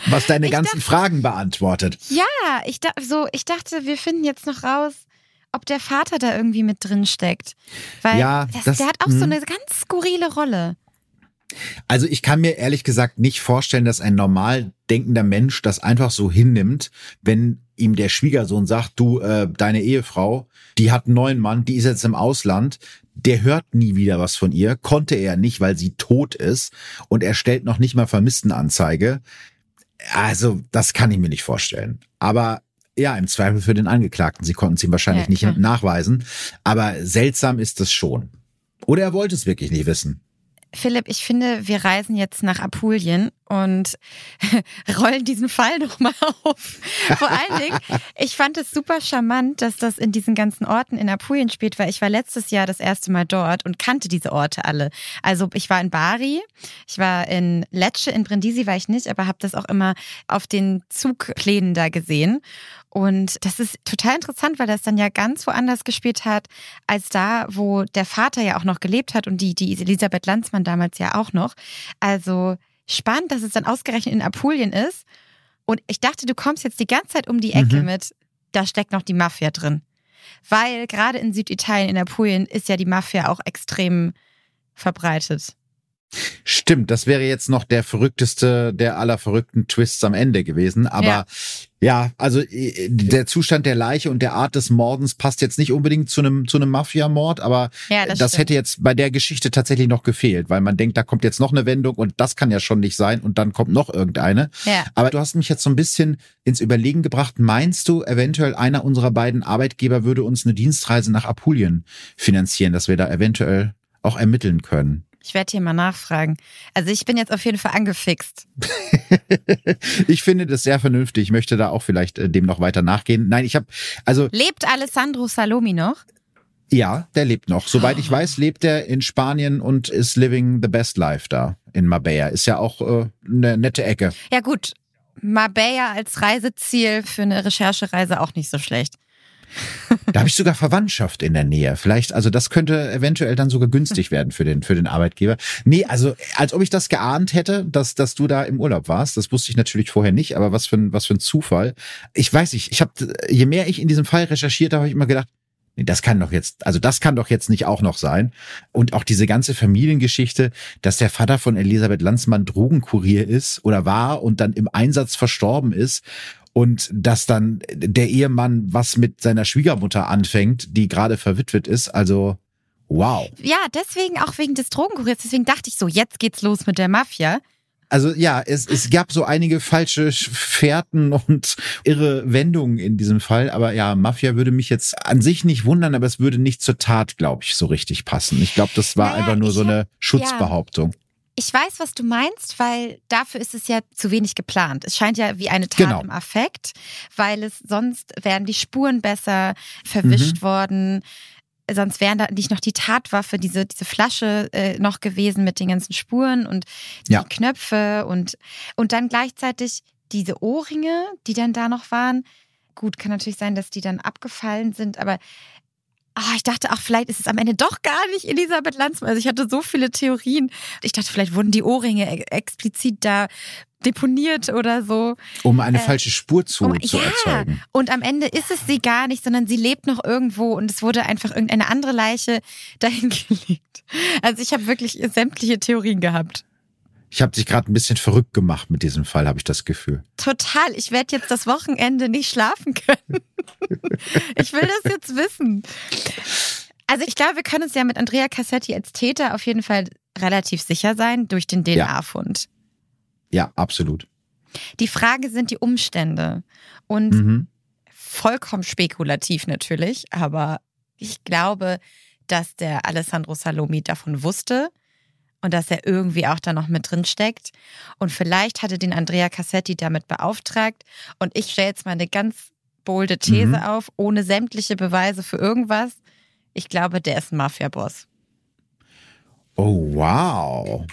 Was deine ich ganzen dachte, Fragen beantwortet. Ja, ich, da, so, ich dachte, wir finden jetzt noch raus, ob der Vater da irgendwie mit drin steckt. Weil ja, das, das, der hat auch so hm. eine ganz skurrile Rolle. Also ich kann mir ehrlich gesagt nicht vorstellen, dass ein normal denkender Mensch das einfach so hinnimmt, wenn ihm der Schwiegersohn sagt, du, äh, deine Ehefrau, die hat einen neuen Mann, die ist jetzt im Ausland, der hört nie wieder was von ihr, konnte er nicht, weil sie tot ist und er stellt noch nicht mal Vermisstenanzeige. Also, das kann ich mir nicht vorstellen. Aber ja, im Zweifel für den Angeklagten. Sie konnten es ihm wahrscheinlich ja, nicht nachweisen. Aber seltsam ist es schon. Oder er wollte es wirklich nicht wissen. Philipp, ich finde, wir reisen jetzt nach Apulien und rollen diesen Fall nochmal auf. Vor allen Dingen, ich fand es super charmant, dass das in diesen ganzen Orten in Apulien spielt, weil ich war letztes Jahr das erste Mal dort und kannte diese Orte alle. Also ich war in Bari, ich war in Lecce, in Brindisi war ich nicht, aber habe das auch immer auf den Zugplänen da gesehen. Und das ist total interessant, weil das dann ja ganz woanders gespielt hat, als da, wo der Vater ja auch noch gelebt hat und die, die Elisabeth Lanzmann damals ja auch noch. Also spannend, dass es dann ausgerechnet in Apulien ist. Und ich dachte, du kommst jetzt die ganze Zeit um die Ecke mhm. mit, da steckt noch die Mafia drin. Weil gerade in Süditalien, in Apulien, ist ja die Mafia auch extrem verbreitet. Stimmt, das wäre jetzt noch der verrückteste der aller verrückten Twists am Ende gewesen. Aber ja. ja, also äh, der Zustand der Leiche und der Art des Mordens passt jetzt nicht unbedingt zu einem zu einem Mafia-Mord, aber ja, das, das hätte jetzt bei der Geschichte tatsächlich noch gefehlt, weil man denkt, da kommt jetzt noch eine Wendung und das kann ja schon nicht sein und dann kommt noch irgendeine. Ja. Aber du hast mich jetzt so ein bisschen ins Überlegen gebracht. Meinst du, eventuell einer unserer beiden Arbeitgeber würde uns eine Dienstreise nach Apulien finanzieren, dass wir da eventuell auch ermitteln können? Ich werde hier mal nachfragen. Also ich bin jetzt auf jeden Fall angefixt. ich finde das sehr vernünftig. Ich möchte da auch vielleicht äh, dem noch weiter nachgehen. Nein, ich habe also lebt Alessandro Salomi noch? Ja, der lebt noch. Soweit oh. ich weiß, lebt er in Spanien und ist living the best life da in Marbella. Ist ja auch äh, eine nette Ecke. Ja gut, Marbella als Reiseziel für eine Recherchereise auch nicht so schlecht. Da habe ich sogar Verwandtschaft in der Nähe. Vielleicht, also das könnte eventuell dann sogar günstig werden für den, für den Arbeitgeber. Nee, also als ob ich das geahnt hätte, dass, dass du da im Urlaub warst. Das wusste ich natürlich vorher nicht, aber was für ein, was für ein Zufall. Ich weiß nicht, ich habe, je mehr ich in diesem Fall recherchiert habe, habe ich immer gedacht, Nee, das kann doch jetzt, also das kann doch jetzt nicht auch noch sein. Und auch diese ganze Familiengeschichte, dass der Vater von Elisabeth Lanzmann Drogenkurier ist oder war und dann im Einsatz verstorben ist und dass dann der Ehemann was mit seiner Schwiegermutter anfängt, die gerade verwitwet ist. Also wow. Ja, deswegen auch wegen des Drogenkuriers. Deswegen dachte ich so, jetzt geht's los mit der Mafia. Also ja, es, es gab so einige falsche Fährten und irre Wendungen in diesem Fall. Aber ja, Mafia würde mich jetzt an sich nicht wundern, aber es würde nicht zur Tat, glaube ich, so richtig passen. Ich glaube, das war naja, einfach nur so eine Schutzbehauptung. Ja. Ich weiß, was du meinst, weil dafür ist es ja zu wenig geplant. Es scheint ja wie eine Tat genau. im Affekt, weil es sonst wären die Spuren besser verwischt mhm. worden. Sonst wären da nicht noch die Tatwaffe, diese, diese Flasche äh, noch gewesen mit den ganzen Spuren und die ja. Knöpfe und, und dann gleichzeitig diese Ohrringe, die dann da noch waren. Gut, kann natürlich sein, dass die dann abgefallen sind, aber Oh, ich dachte auch, vielleicht ist es am Ende doch gar nicht Elisabeth Lanzmann. Also ich hatte so viele Theorien. Ich dachte, vielleicht wurden die Ohrringe explizit da deponiert oder so. Um eine äh, falsche Spur zu, um, zu ja, erzeugen. Und am Ende ist es sie gar nicht, sondern sie lebt noch irgendwo und es wurde einfach irgendeine andere Leiche dahin gelegt. Also ich habe wirklich sämtliche Theorien gehabt. Ich habe dich gerade ein bisschen verrückt gemacht mit diesem Fall, habe ich das Gefühl. Total. Ich werde jetzt das Wochenende nicht schlafen können. ich will das jetzt wissen. Also ich glaube, wir können uns ja mit Andrea Cassetti als Täter auf jeden Fall relativ sicher sein durch den DNA-Fund. Ja. ja, absolut. Die Frage sind die Umstände. Und mhm. vollkommen spekulativ natürlich, aber ich glaube, dass der Alessandro Salomi davon wusste und dass er irgendwie auch da noch mit drin steckt. Und vielleicht hatte den Andrea Cassetti damit beauftragt. Und ich stelle jetzt mal eine ganz bolde These mhm. auf, ohne sämtliche Beweise für irgendwas. Ich glaube, der ist ein Mafia-Boss. Oh, wow.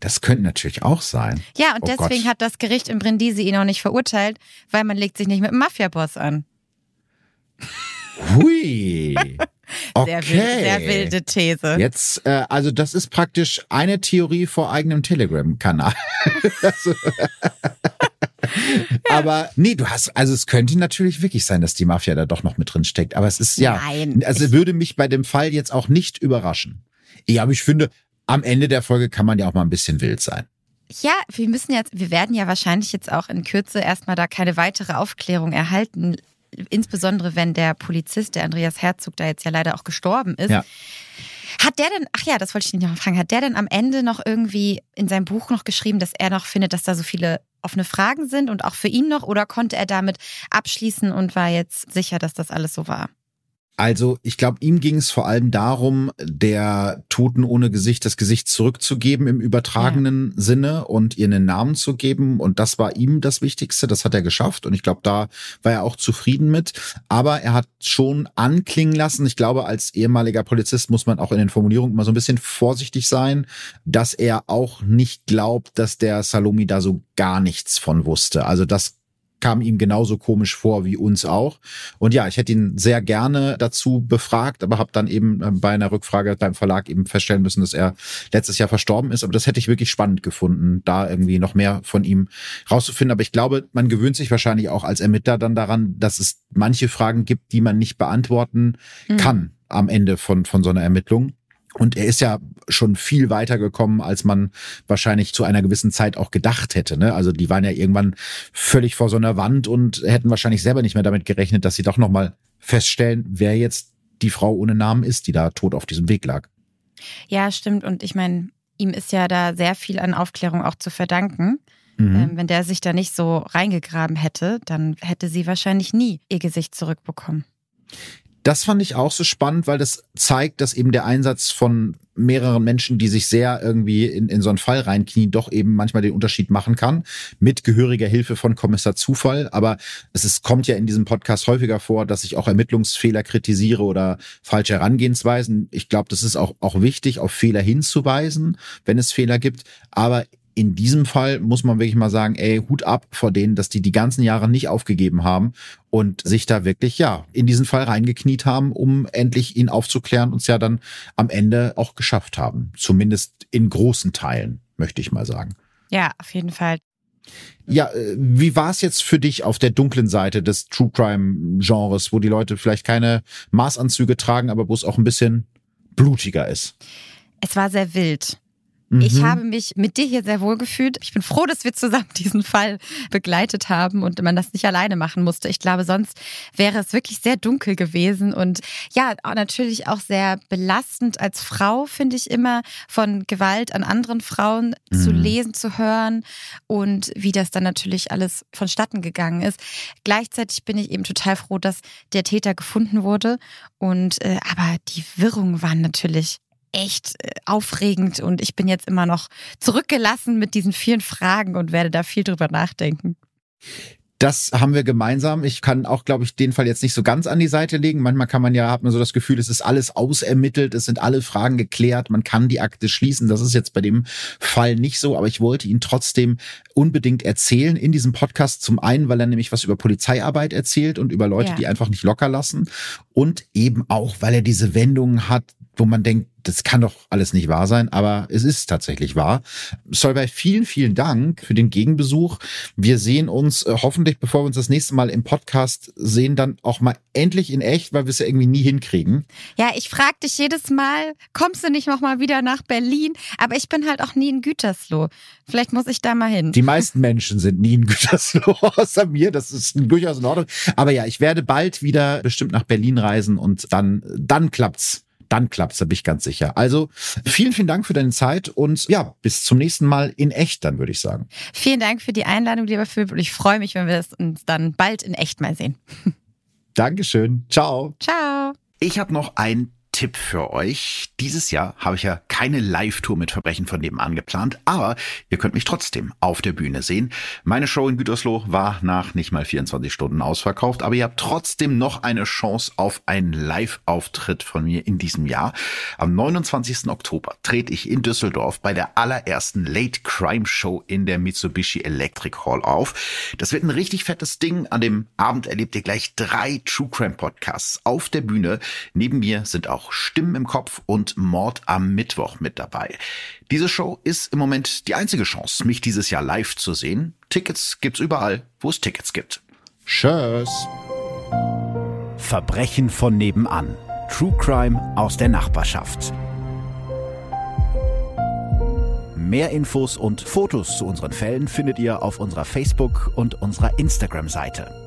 Das könnte natürlich auch sein. Ja, und oh deswegen Gott. hat das Gericht in Brindisi ihn auch nicht verurteilt, weil man legt sich nicht mit einem Mafia-Boss an. Hui. Okay. Sehr, wild, sehr wilde These. Jetzt, äh, also das ist praktisch eine Theorie vor eigenem Telegram-Kanal. also, aber nee, du hast, also es könnte natürlich wirklich sein, dass die Mafia da doch noch mit drin steckt. Aber es ist ja, Nein, also würde mich bei dem Fall jetzt auch nicht überraschen. Ja, aber ich finde, am Ende der Folge kann man ja auch mal ein bisschen wild sein. Ja, wir müssen jetzt, wir werden ja wahrscheinlich jetzt auch in Kürze erstmal da keine weitere Aufklärung erhalten insbesondere wenn der Polizist, der Andreas Herzog, da jetzt ja leider auch gestorben ist. Ja. Hat der denn, ach ja, das wollte ich dich noch fragen, hat der denn am Ende noch irgendwie in seinem Buch noch geschrieben, dass er noch findet, dass da so viele offene Fragen sind und auch für ihn noch? Oder konnte er damit abschließen und war jetzt sicher, dass das alles so war? Also ich glaube, ihm ging es vor allem darum, der Toten ohne Gesicht das Gesicht zurückzugeben im übertragenen ja. Sinne und ihr einen Namen zu geben. Und das war ihm das Wichtigste. Das hat er geschafft. Und ich glaube, da war er auch zufrieden mit. Aber er hat schon anklingen lassen. Ich glaube, als ehemaliger Polizist muss man auch in den Formulierungen immer so ein bisschen vorsichtig sein, dass er auch nicht glaubt, dass der Salome da so gar nichts von wusste. Also das kam ihm genauso komisch vor wie uns auch. Und ja, ich hätte ihn sehr gerne dazu befragt, aber habe dann eben äh, bei einer Rückfrage beim Verlag eben feststellen müssen, dass er letztes Jahr verstorben ist. Aber das hätte ich wirklich spannend gefunden, da irgendwie noch mehr von ihm rauszufinden. Aber ich glaube, man gewöhnt sich wahrscheinlich auch als Ermittler dann daran, dass es manche Fragen gibt, die man nicht beantworten mhm. kann am Ende von, von so einer Ermittlung. Und er ist ja schon viel weiter gekommen, als man wahrscheinlich zu einer gewissen Zeit auch gedacht hätte. Ne? Also die waren ja irgendwann völlig vor so einer Wand und hätten wahrscheinlich selber nicht mehr damit gerechnet, dass sie doch nochmal feststellen, wer jetzt die Frau ohne Namen ist, die da tot auf diesem Weg lag. Ja, stimmt. Und ich meine, ihm ist ja da sehr viel an Aufklärung auch zu verdanken. Mhm. Ähm, wenn der sich da nicht so reingegraben hätte, dann hätte sie wahrscheinlich nie ihr Gesicht zurückbekommen. Das fand ich auch so spannend, weil das zeigt, dass eben der Einsatz von mehreren Menschen, die sich sehr irgendwie in, in so einen Fall reinknien, doch eben manchmal den Unterschied machen kann. Mit gehöriger Hilfe von Kommissar Zufall. Aber es ist, kommt ja in diesem Podcast häufiger vor, dass ich auch Ermittlungsfehler kritisiere oder falsche Herangehensweisen. Ich glaube, das ist auch, auch wichtig, auf Fehler hinzuweisen, wenn es Fehler gibt. Aber in diesem Fall muss man wirklich mal sagen, ey, Hut ab vor denen, dass die die ganzen Jahre nicht aufgegeben haben und sich da wirklich, ja, in diesen Fall reingekniet haben, um endlich ihn aufzuklären und es ja dann am Ende auch geschafft haben. Zumindest in großen Teilen, möchte ich mal sagen. Ja, auf jeden Fall. Ja, äh, wie war es jetzt für dich auf der dunklen Seite des True Crime Genres, wo die Leute vielleicht keine Maßanzüge tragen, aber wo es auch ein bisschen blutiger ist? Es war sehr wild. Ich mhm. habe mich mit dir hier sehr wohl gefühlt. Ich bin froh, dass wir zusammen diesen Fall begleitet haben und man das nicht alleine machen musste. Ich glaube, sonst wäre es wirklich sehr dunkel gewesen und ja, natürlich auch sehr belastend als Frau, finde ich immer, von Gewalt an anderen Frauen mhm. zu lesen, zu hören und wie das dann natürlich alles vonstatten gegangen ist. Gleichzeitig bin ich eben total froh, dass der Täter gefunden wurde und äh, aber die Wirrungen waren natürlich echt äh, aufregend und ich bin jetzt immer noch zurückgelassen mit diesen vielen Fragen und werde da viel drüber nachdenken. Das haben wir gemeinsam. Ich kann auch, glaube ich, den Fall jetzt nicht so ganz an die Seite legen. Manchmal kann man ja, hat man so das Gefühl, es ist alles ausermittelt, es sind alle Fragen geklärt, man kann die Akte schließen. Das ist jetzt bei dem Fall nicht so, aber ich wollte ihn trotzdem unbedingt erzählen in diesem Podcast. Zum einen, weil er nämlich was über Polizeiarbeit erzählt und über Leute, ja. die einfach nicht locker lassen. Und eben auch, weil er diese Wendungen hat, wo man denkt, das kann doch alles nicht wahr sein, aber es ist tatsächlich wahr. Solveig, vielen, vielen Dank für den Gegenbesuch. Wir sehen uns äh, hoffentlich, bevor wir uns das nächste Mal im Podcast sehen, dann auch mal endlich in echt, weil wir es ja irgendwie nie hinkriegen. Ja, ich frage dich jedes Mal, kommst du nicht noch mal wieder nach Berlin? Aber ich bin halt auch nie in Gütersloh. Vielleicht muss ich da mal hin. Die meisten Menschen sind nie in Gütersloh, außer mir. Das ist durchaus in Ordnung. Aber ja, ich werde bald wieder bestimmt nach Berlin reisen und dann, dann klappt's dann klappt's, da bin ich ganz sicher. Also vielen, vielen Dank für deine Zeit und ja, bis zum nächsten Mal in echt, dann würde ich sagen. Vielen Dank für die Einladung, lieber Philipp, und ich freue mich, wenn wir es uns dann bald in echt mal sehen. Dankeschön. Ciao. Ciao. Ich habe noch ein Tipp für euch. Dieses Jahr habe ich ja keine Live-Tour mit Verbrechen von nebenan geplant, aber ihr könnt mich trotzdem auf der Bühne sehen. Meine Show in Gütersloh war nach nicht mal 24 Stunden ausverkauft, aber ihr habt trotzdem noch eine Chance auf einen Live-Auftritt von mir in diesem Jahr. Am 29. Oktober trete ich in Düsseldorf bei der allerersten Late Crime Show in der Mitsubishi Electric Hall auf. Das wird ein richtig fettes Ding. An dem Abend erlebt ihr gleich drei True Crime Podcasts auf der Bühne. Neben mir sind auch Stimmen im Kopf und Mord am Mittwoch mit dabei. Diese Show ist im Moment die einzige Chance, mich dieses Jahr live zu sehen. Tickets gibt's überall, wo es Tickets gibt. Tschüss. Verbrechen von nebenan. True Crime aus der Nachbarschaft. Mehr Infos und Fotos zu unseren Fällen findet ihr auf unserer Facebook- und unserer Instagram-Seite.